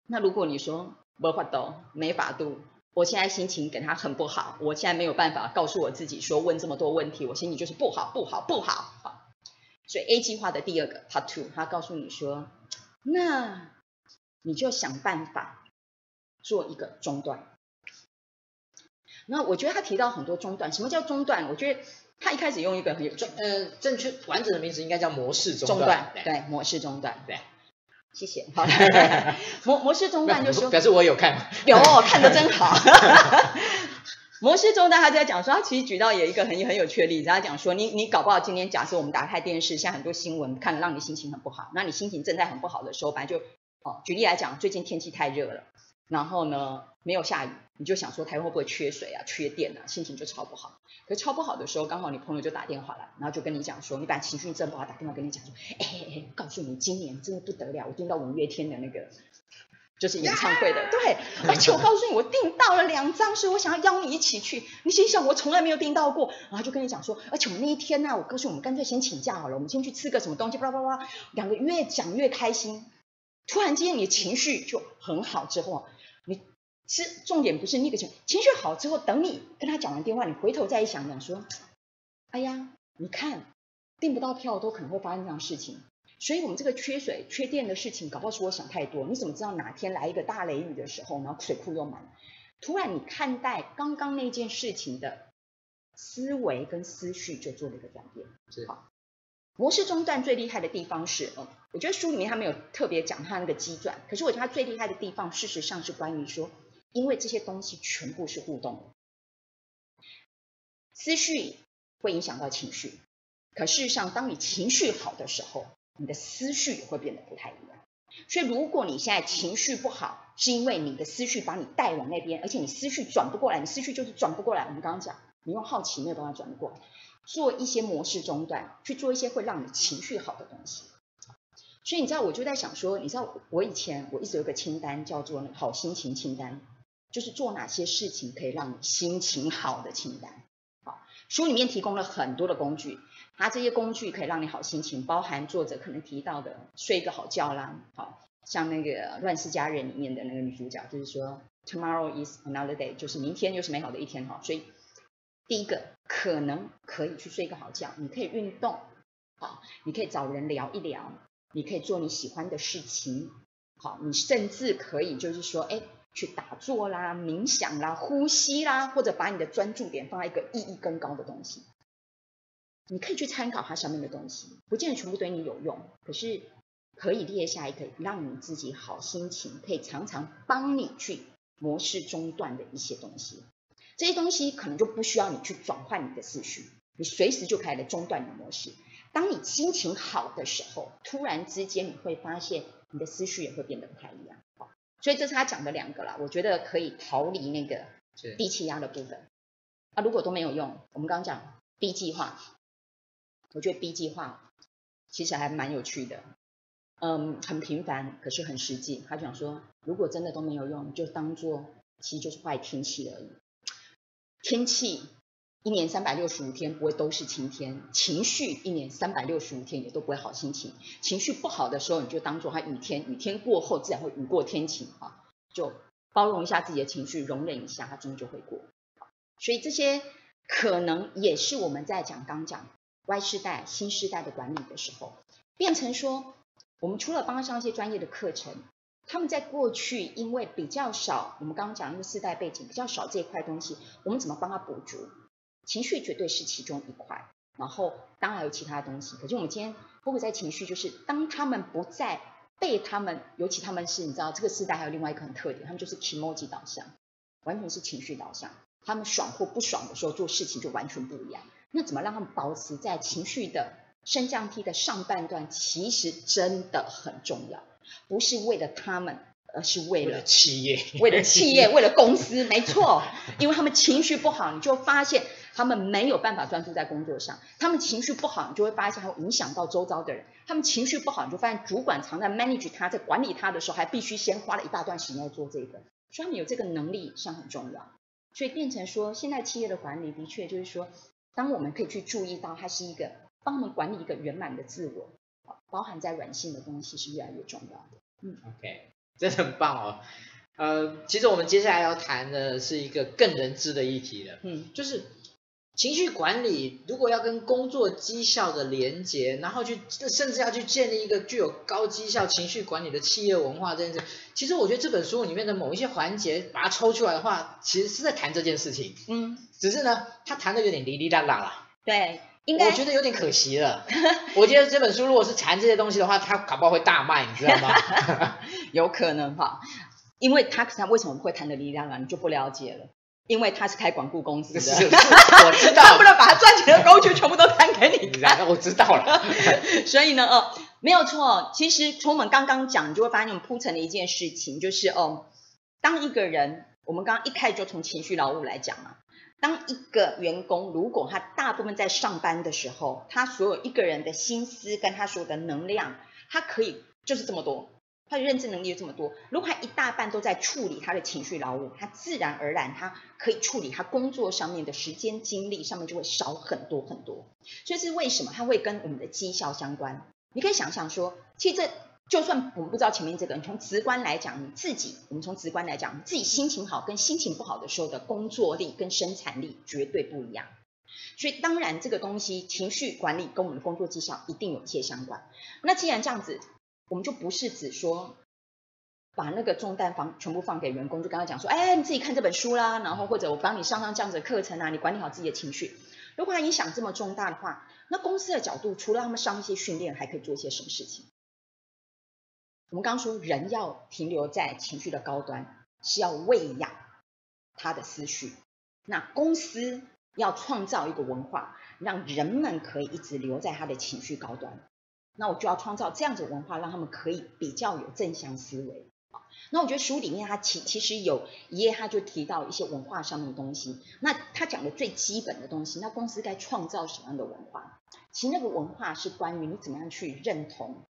那如果你说没法度，没法度，我现在心情跟他很不好，我现在没有办法告诉我自己说，问这么多问题，我心里就是不好不好不好。好，所以 A 计划的第二个 Part Two，他告诉你说，那你就想办法做一个中断。那我觉得他提到很多中断，什么叫中断？我觉得他一开始用一个很有正呃正确完整的名词应该叫模式中断，中断对，对模式中断，对，谢谢。好，[LAUGHS] 模模式中断就是说表示我有看，有看得真好。[LAUGHS] [LAUGHS] 模式中断他在讲说，他其实举到有一个很很有趣的例子，他讲说你你搞不好今天假设我们打开电视，像很多新闻看了让你心情很不好，那你心情正在很不好的时候，反正就哦举例来讲，最近天气太热了。然后呢，没有下雨，你就想说台湾会不会缺水啊、缺电啊，心情就超不好。可是超不好的时候，刚好你朋友就打电话来，然后就跟你讲说，你把情绪正不好，打电话跟你讲说，哎哎哎，告诉你，今年真的不得了，我订到五月天的那个就是演唱会的，对，而且我告诉你，我订到了两张，所以我想要邀你一起去。你心想，我从来没有订到过，然后就跟你讲说，而且我们那一天呢、啊，我告诉你，我们干脆先请假好了，我们先去吃个什么东西，巴拉巴拉，两个越讲越开心。突然间，你的情绪就很好之后，你。是重点不是那个情情绪好之后，等你跟他讲完电话，你回头再一想想说，哎呀，你看订不到票都可能会发生这样事情，所以我们这个缺水缺电的事情，搞不好是我想太多。你怎么知道哪天来一个大雷雨的时候，然后水库又满？突然你看待刚刚那件事情的思维跟思绪就做了一个转变。是好，模式中断最厉害的地方是，嗯，我觉得书里面他没有特别讲他那个机转，可是我觉得他最厉害的地方，事实上是关于说。因为这些东西全部是互动的，思绪会影响到情绪，可事实上，当你情绪好的时候，你的思绪也会变得不太一样。所以，如果你现在情绪不好，是因为你的思绪把你带往那边，而且你思绪转不过来，你思绪就是转不过来。我们刚刚讲，你用好奇没有办法转得过来，做一些模式中断，去做一些会让你情绪好的东西。所以，你知道，我就在想说，你知道，我以前我一直有个清单，叫做“好心情清单”。就是做哪些事情可以让你心情好的清单。好，书里面提供了很多的工具，它这些工具可以让你好心情，包含作者可能提到的睡个好觉啦，好像那个《乱世佳人》里面的那个女主角，就是说 Tomorrow is another day，就是明天又是美好的一天哈。所以第一个可能可以去睡个好觉，你可以运动，好，你可以找人聊一聊，你可以做你喜欢的事情，好，你甚至可以就是说，哎。去打坐啦、冥想啦、呼吸啦，或者把你的专注点放在一个意义更高的东西。你可以去参考它上面的东西，不见得全部对你有用，可是可以列下一个让你自己好心情，可以常常帮你去模式中断的一些东西。这些东西可能就不需要你去转换你的思绪，你随时就可以来中断你的模式。当你心情好的时候，突然之间你会发现你的思绪也会变得不太一样。所以这是他讲的两个啦，我觉得可以逃离那个低气压的部分。啊，如果都没有用，我们刚刚讲 B 计划，我觉得 B 计划其实还蛮有趣的，嗯，很平凡，可是很实际。他讲说，如果真的都没有用，就当做其实就是坏天气而已，天气。一年三百六十五天不会都是晴天，情绪一年三百六十五天也都不会好心情。情绪不好的时候，你就当做它雨天，雨天过后自然会雨过天晴啊，就包容一下自己的情绪，容忍一下，它终究会过。所以这些可能也是我们在讲刚讲 Y 世代、新世代的管理的时候，变成说，我们除了帮他上一些专业的课程，他们在过去因为比较少，我们刚刚讲那个世代背景比较少这一块东西，我们怎么帮他补足？情绪绝对是其中一块，然后当然有其他东西。可是我们今天包括在情绪，就是当他们不再被他们，尤其他们是你知道这个时代还有另外一个很特点，他们就是 kimoji 导向，完全是情绪导向。他们爽或不爽的时候做事情就完全不一样。那怎么让他们保持在情绪的升降梯的上半段？其实真的很重要，不是为了他们。而是为了，为了企业，为了企业，[LAUGHS] 为了公司，没错。因为他们情绪不好，你就发现他们没有办法专注在工作上。他们情绪不好，你就会发现他会影响到周遭的人。他们情绪不好，你就发现主管常在 manage 他，在管理他的时候，还必须先花了一大段时间来做这个。所以他们有这个能力上很重要。所以变成说，现在企业的管理的确就是说，当我们可以去注意到，它是一个帮我们管理一个圆满的自我，包含在软性的东西是越来越重要的。嗯，OK，真的很棒哦。呃，其实我们接下来要谈的是一个更人知的议题了，嗯，就是情绪管理，如果要跟工作绩效的连接，然后去甚至要去建立一个具有高绩效情绪管理的企业文化这件事，其实我觉得这本书里面的某一些环节，把它抽出来的话，其实是在谈这件事情，嗯，只是呢，他谈的有点哩哩啦啦了，对，应该，我觉得有点可惜了。我觉得这本书如果是谈这些东西的话，他搞不好会大卖，你知道吗？[LAUGHS] 有可能哈。因为他他为什么会谈的力量啊？你就不了解了。因为他是开广告公司的，是是我知道，[LAUGHS] 他不能把他赚钱的工具全部都摊给你看。[LAUGHS] 我知道了。[LAUGHS] 所以呢，哦，没有错。其实从我们刚刚讲，你就会发现我们铺陈的一件事情，就是哦，当一个人，我们刚刚一开始就从情绪劳务来讲嘛。当一个员工，如果他大部分在上班的时候，他所有一个人的心思跟他所有的能量，他可以就是这么多。他的认知能力有这么多，如果他一大半都在处理他的情绪劳务，他自然而然他可以处理他工作上面的时间精力上面就会少很多很多。所以是为什么他会跟我们的绩效相关？你可以想象说，其实这就算我们不知道前面这个，你从直观来讲，你自己，我们从直观来讲，你自己心情好跟心情不好的时候的工作力跟生产力绝对不一样。所以当然这个东西情绪管理跟我们的工作绩效一定有一些相关。那既然这样子。我们就不是指说把那个重担放全部放给员工，就跟他讲说，哎，你自己看这本书啦，然后或者我帮你上上这样子的课程啊，你管理好自己的情绪。如果他影响这么重大的话，那公司的角度除了他们上一些训练，还可以做一些什么事情？我们刚说人要停留在情绪的高端，是要喂养他的思绪。那公司要创造一个文化，让人们可以一直留在他的情绪高端。那我就要创造这样子文化，让他们可以比较有正向思维。那我觉得书里面它其其实有一页，他就提到一些文化上面的东西。那他讲的最基本的东西，那公司该创造什么样的文化？其实那个文化是关于你怎么样去认同、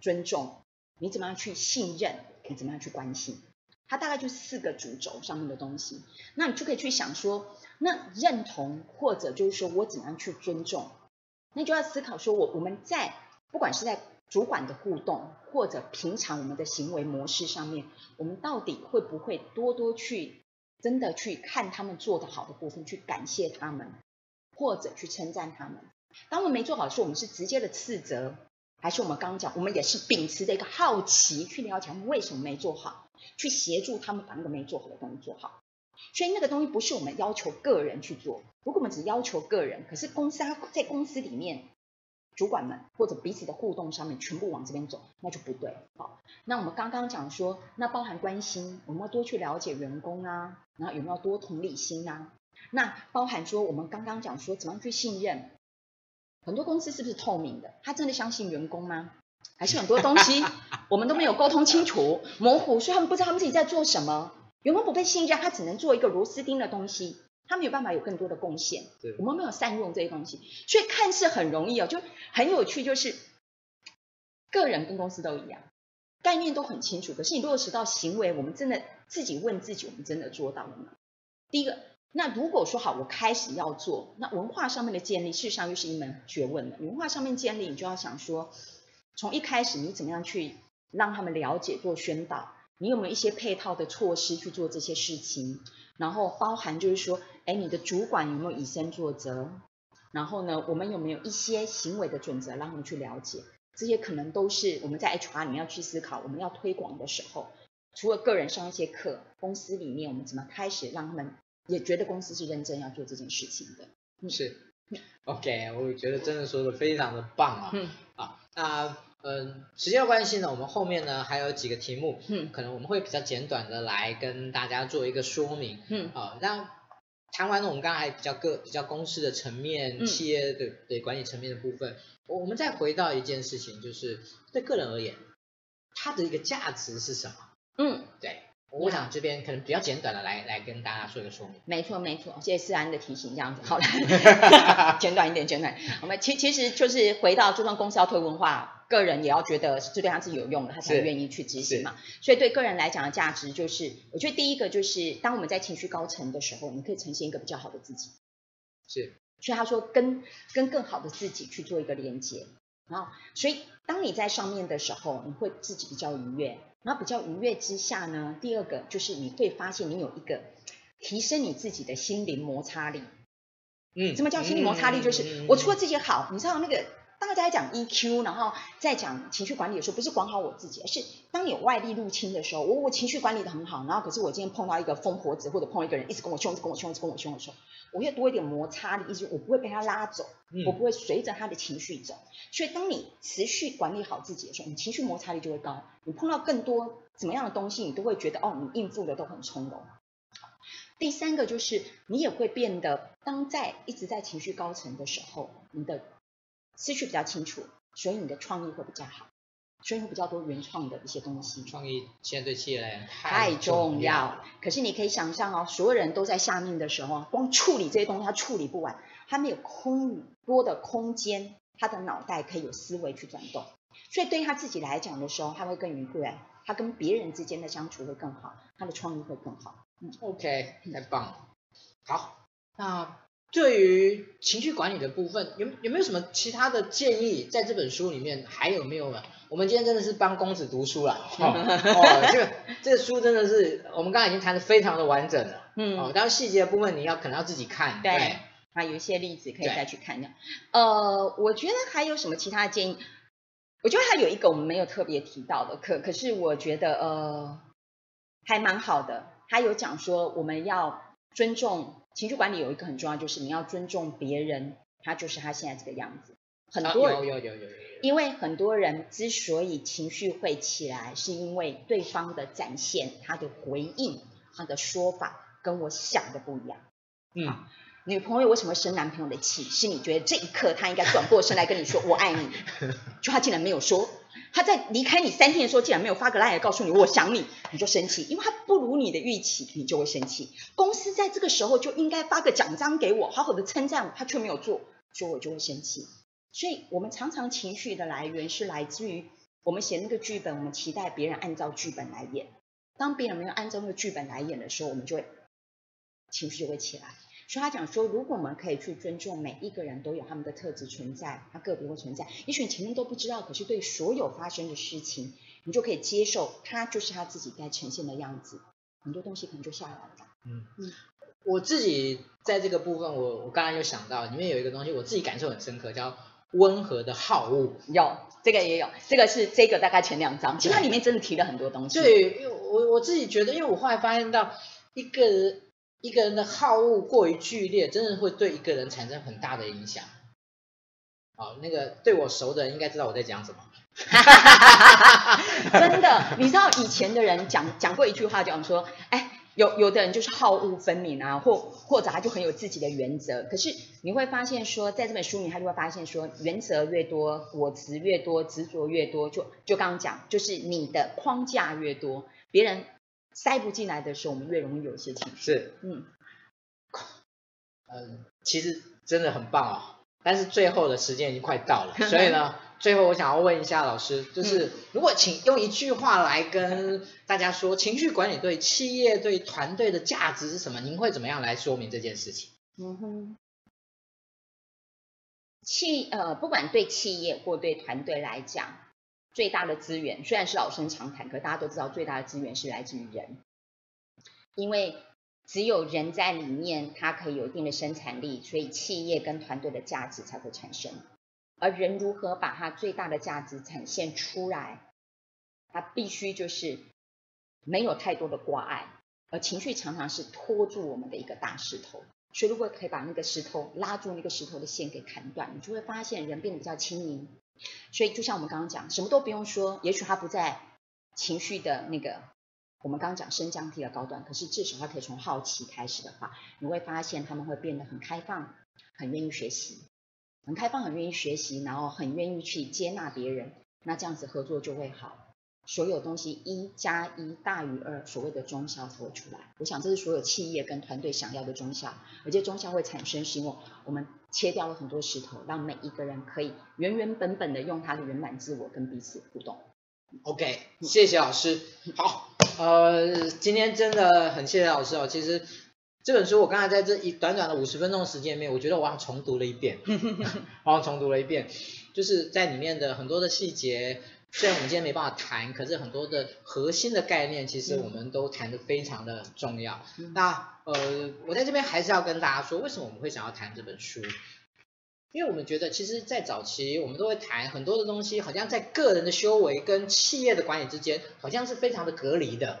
尊重，你怎么样去信任，你怎么样去关心。它大概就四个主轴上面的东西。那你就可以去想说，那认同或者就是说我怎么样去尊重，那就要思考说我我们在。不管是在主管的互动，或者平常我们的行为模式上面，我们到底会不会多多去真的去看他们做得好的部分，去感谢他们，或者去称赞他们？当我们没做好的时候，我们是直接的斥责，还是我们刚刚讲，我们也是秉持着一个好奇去了解他们为什么没做好，去协助他们把那个没做好的东西做好？所以那个东西不是我们要求个人去做，如果我们只要求个人，可是公司它在公司里面。主管们或者彼此的互动上面全部往这边走，那就不对。好，那我们刚刚讲说，那包含关心，我们要多去了解员工啊，然后有没有多同理心啊？那包含说，我们刚刚讲说，怎么样去信任？很多公司是不是透明的？他真的相信员工吗？还是很多东西 [LAUGHS] 我们都没有沟通清楚，模糊，所以他们不知道他们自己在做什么。员工不被信任，他只能做一个螺丝钉的东西。他没有办法有更多的贡献，对，我们没有善用这些东西，所以看似很容易哦，就很有趣，就是个人跟公司都一样，概念都很清楚，可是你落实到行为，我们真的自己问自己，我们真的做到了吗？第一个，那如果说好，我开始要做，那文化上面的建立，事实上又是一门学问了。文化上面建立，你就要想说，从一开始你怎么样去让他们了解做宣导，你有没有一些配套的措施去做这些事情？然后包含就是说，哎，你的主管有没有以身作则？然后呢，我们有没有一些行为的准则，让他们去了解？这些可能都是我们在 HR 里面要去思考，我们要推广的时候，除了个人上一些课，公司里面我们怎么开始让他们也觉得公司是认真要做这件事情的？嗯、是，OK，我觉得真的说的非常的棒啊！嗯，啊，那。嗯，时间的关系呢，我们后面呢还有几个题目，嗯，可能我们会比较简短的来跟大家做一个说明，嗯，啊，那谈完了我们刚才比较个比较公司的层面，企业的对管理层面的部分，我我们再回到一件事情，就是对个人而言，它的一个价值是什么？嗯，对。我想这边可能比较简短的来来跟大家做一个说明。没错没错，谢谢思安的提醒，这样子 [LAUGHS] 好了，[LAUGHS] 简短一点，简短。我们其其实就是回到，就算公司要推文化，个人也要觉得是对他自己有用的，他才愿意去执行嘛。所以对个人来讲的价值，就是我觉得第一个就是，当我们在情绪高沉的时候，你可以呈现一个比较好的自己。是。所以他说跟跟更好的自己去做一个连接。然后，所以当你在上面的时候，你会自己比较愉悦。然后比较愉悦之下呢，第二个就是你会发现你有一个提升你自己的心灵摩擦力。嗯，什么叫心灵摩擦力？就是我除了自己好，你知道那个。大家讲 EQ，然后在讲情绪管理的时候，不是管好我自己，而是当你有外力入侵的时候，我我情绪管理得很好，然后可是我今天碰到一个疯婆子或者碰到一个人一直跟我凶，一直跟我凶，一直跟我凶的时候，我会多一点摩擦力，意思我不会被他拉走，我不会随着他的情绪走。所以当你持续管理好自己的时候，你情绪摩擦力就会高，你碰到更多怎么样的东西，你都会觉得哦，你应付的都很从容。第三个就是你也会变得，当在一直在情绪高层的时候，你的。思绪比较清楚，所以你的创意会比较好，所以会比较多原创的一些东西。创意现在对企业来讲太重要。可是你可以想象哦，所有人都在下面的时候，光处理这些东西他处理不完，他没有空多的空间，他的脑袋可以有思维去转动。所以对于他自己来讲的时候，他会更愉快，他跟别人之间的相处会更好，他的创意会更好。嗯，OK，太棒了。好，那。对于情绪管理的部分，有有没有什么其他的建议？在这本书里面还有没有呢？我们今天真的是帮公子读书了，哦，哦，这个这个书真的是我们刚才已经谈的非常的完整了，嗯，哦，当然细节的部分你要可能要自己看，对，对啊，有一些例子可以再去看的。呃，我觉得还有什么其他的建议？我觉得还有一个我们没有特别提到的，可可是我觉得呃还蛮好的，他有讲说我们要尊重。情绪管理有一个很重要，就是你要尊重别人，他就是他现在这个样子。很多人、啊、有有有有有有，因为很多人之所以情绪会起来，是因为对方的展现、他的回应、他的说法跟我想的不一样。嗯，女朋友为什么生男朋友的气？是你觉得这一刻他应该转过身来跟你说“我爱你”，[LAUGHS] 就他竟然没有说。他在离开你三天的时候，竟然没有发个 line 告诉你我想你，你就生气，因为他不如你的预期，你就会生气。公司在这个时候就应该发个奖章给我，好好的称赞我，他却没有做，所以我就会生气。所以我们常常情绪的来源是来自于我们写那个剧本，我们期待别人按照剧本来演。当别人没有按照那个剧本来演的时候，我们就会情绪就会起来。所以他讲说，如果我们可以去尊重每一个人都有他们的特质存在，他个别会存在，也许你前面都不知道，可是对所有发生的事情，你就可以接受，他就是他自己该呈现的样子，很多东西可能就下来了。嗯嗯，我自己在这个部分，我我刚刚有想到里面有一个东西，我自己感受很深刻，叫温和的好恶。有这个也有，这个是这个大概前两章，其实它里面真的提了很多东西。对，因为我我自己觉得，因为我后来发现到一个。一个人的好恶过于剧烈，真的会对一个人产生很大的影响。好，那个对我熟的人应该知道我在讲什么。[LAUGHS] 真的，你知道以前的人讲讲过一句话，讲说，哎，有有的人就是好恶分明啊，或或者他就很有自己的原则。可是你会发现说，在这本书里，他就会发现说，原则越多，果子越多，执着越多，就就刚刚讲，就是你的框架越多，别人。塞不进来的时候，我们越容易有一些情绪。是，嗯，嗯，其实真的很棒哦。但是最后的时间已经快到了，[LAUGHS] 所以呢，最后我想要问一下老师，就是如果请用一句话来跟大家说，情绪管理对企业、对团队的价值是什么？您会怎么样来说明这件事情？嗯哼，企呃，不管对企业或对团队来讲。最大的资源虽然是老生常谈，可大家都知道最大的资源是来自于人，因为只有人在里面，它可以有一定的生产力，所以企业跟团队的价值才会产生。而人如何把它最大的价值展现出来，它必须就是没有太多的挂碍，而情绪常常是拖住我们的一个大石头。所以如果可以把那个石头拉住，那个石头的线给砍断，你就会发现人变得比较轻盈。所以，就像我们刚刚讲，什么都不用说，也许他不在情绪的那个我们刚刚讲升降梯的高端，可是至少他可以从好奇开始的话，你会发现他们会变得很开放，很愿意学习，很开放，很愿意学习，然后很愿意去接纳别人，那这样子合作就会好。所有东西一加一大于二，所谓的中效才会出来。我想这是所有企业跟团队想要的中效，而且中效会产生，是因为我们切掉了很多石头，让每一个人可以原原本本的用他的圆满自我跟彼此互动。OK，谢谢老师。好，呃，今天真的很谢谢老师哦。其实这本书我刚才在这一短短的五十分钟的时间里面，我觉得我好像重读了一遍，我 [LAUGHS] 好像重读了一遍。就是在里面的很多的细节，虽然我们今天没办法谈，可是很多的核心的概念，其实我们都谈得非常的重要。嗯、那呃，我在这边还是要跟大家说，为什么我们会想要谈这本书？因为我们觉得，其实，在早期我们都会谈很多的东西，好像在个人的修为跟企业的管理之间，好像是非常的隔离的。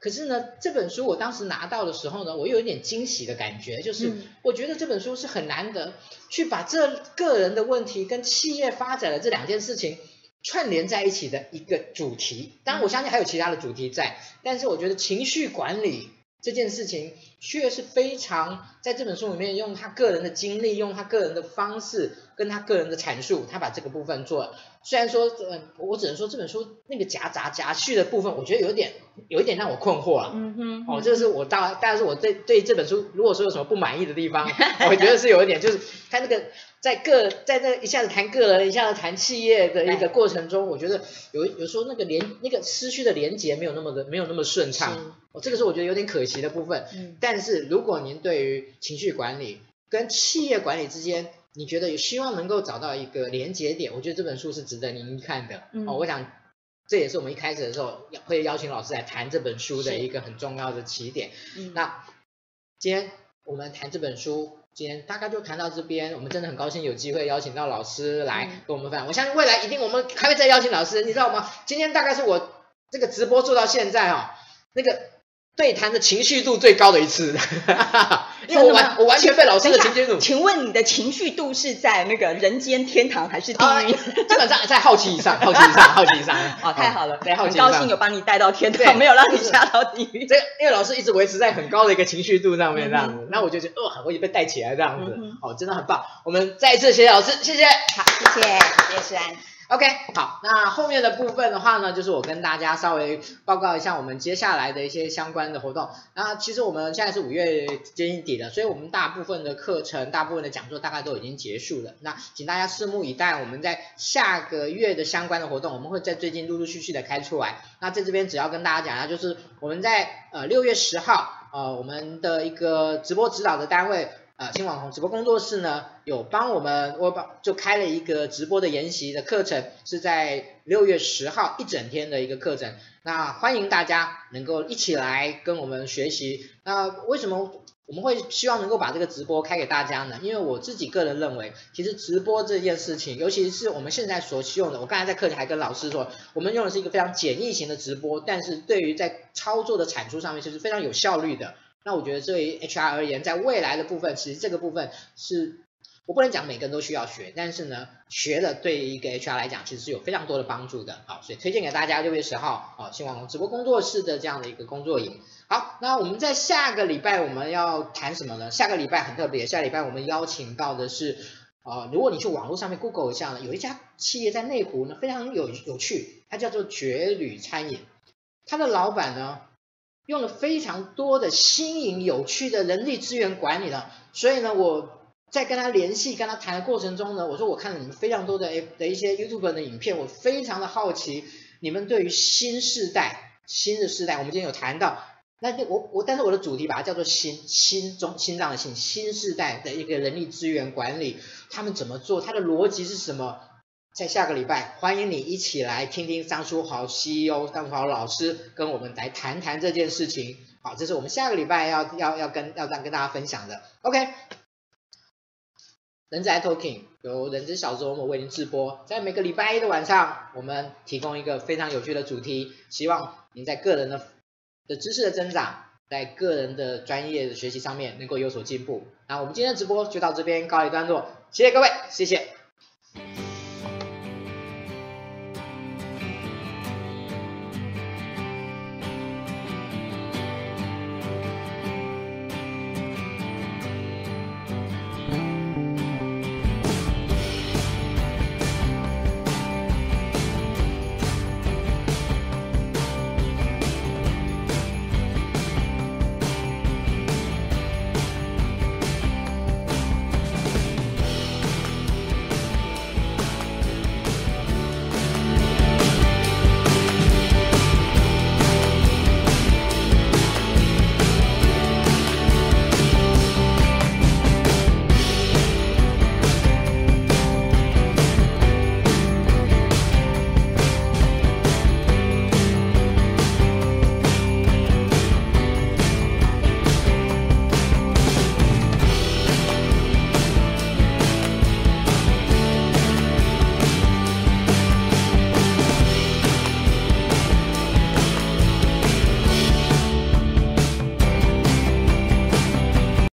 可是呢，这本书我当时拿到的时候呢，我又有一点惊喜的感觉，就是我觉得这本书是很难得去把这个人的问题跟企业发展的这两件事情串联在一起的一个主题。当然，我相信还有其他的主题在，但是我觉得情绪管理这件事情却是非常在这本书里面用他个人的经历，用他个人的方式跟他个人的阐述，他把这个部分做了。虽然说，呃，我只能说这本书那个夹杂夹叙的部分，我觉得有点。有一点让我困惑了，嗯哼，哦，这是我大，但是我对对这本书，如果说有什么不满意的地方，[LAUGHS] 我觉得是有一点，就是他那个在个在那一下子谈个人，一下子谈企业的一个过程中，我觉得有有时候那个连那个思绪的连接没有那么的没有那么顺畅，哦，这个是我觉得有点可惜的部分。嗯，但是如果您对于情绪管理跟企业管理之间，你觉得有希望能够找到一个连接点，我觉得这本书是值得您看的。嗯，哦，我想。这也是我们一开始的时候要会邀请老师来谈这本书的一个很重要的起点。嗯，那今天我们谈这本书，今天大概就谈到这边。我们真的很高兴有机会邀请到老师来跟我们分享。我相信未来一定我们还会再邀请老师，你知道吗？今天大概是我这个直播做到现在哦，那个。对谈的情绪度最高的一次，[LAUGHS] 因为我完我完全被老师的情绪度。请问你的情绪度是在那个人间天堂还是地狱？基本上在好奇以上，好奇以上，好奇以上。[LAUGHS] 哦，太好了，对，很高兴有把你带到天堂，没有让你下到地狱。这因为老师一直维持在很高的一个情绪度上面这样子，那我就觉得哦，我也被带起来这样子，哦，真的很棒。我们再一次谢谢老师，谢谢。好，谢谢，谢谢诗安。OK，好，那后面的部分的话呢，就是我跟大家稍微报告一下我们接下来的一些相关的活动。那其实我们现在是五月接近底了，所以我们大部分的课程、大部分的讲座大概都已经结束了。那请大家拭目以待，我们在下个月的相关的活动，我们会在最近陆陆续续的开出来。那在这边只要跟大家讲一下，就是我们在呃六月十号，呃我们的一个直播指导的单位。呃，新网红直播工作室呢，有帮我们，我帮就开了一个直播的研习的课程，是在六月十号一整天的一个课程。那欢迎大家能够一起来跟我们学习。那为什么我们会希望能够把这个直播开给大家呢？因为我自己个人认为，其实直播这件事情，尤其是我们现在所用的，我刚才在课前还跟老师说，我们用的是一个非常简易型的直播，但是对于在操作的产出上面，其实非常有效率的。那我觉得，对于 HR 而言，在未来的部分，其实这个部分是我不能讲每个人都需要学，但是呢，学的对于一个 HR 来讲，其实是有非常多的帮助的。好，所以推荐给大家六月十号，好，新网红直播工作室的这样的一个工作营。好，那我们在下个礼拜我们要谈什么呢？下个礼拜很特别，下个礼拜我们邀请到的是，啊，如果你去网络上面 Google 一下呢，有一家企业在内湖呢，非常有有趣，它叫做绝旅餐饮，它的老板呢。用了非常多的新颖有趣的人力资源管理了，所以呢，我在跟他联系、跟他谈的过程中呢，我说我看了你们非常多的的一些 YouTube 的影片，我非常的好奇你们对于新世代、新的世代，我们今天有谈到，那我我但是我的主题把它叫做新新中心脏的新新世代的一个人力资源管理，他们怎么做，它的逻辑是什么？在下个礼拜，欢迎你一起来听听张书豪 CEO 张书豪老师跟我们来谈谈这件事情。好，这是我们下个礼拜要要要跟要这样跟大家分享的。OK，人资 iTalking 由人之小周末为您直播，在每个礼拜一的晚上，我们提供一个非常有趣的主题，希望您在个人的的知识的增长，在个人的专业的学习上面能够有所进步。那我们今天的直播就到这边告一段落，谢谢各位，谢谢。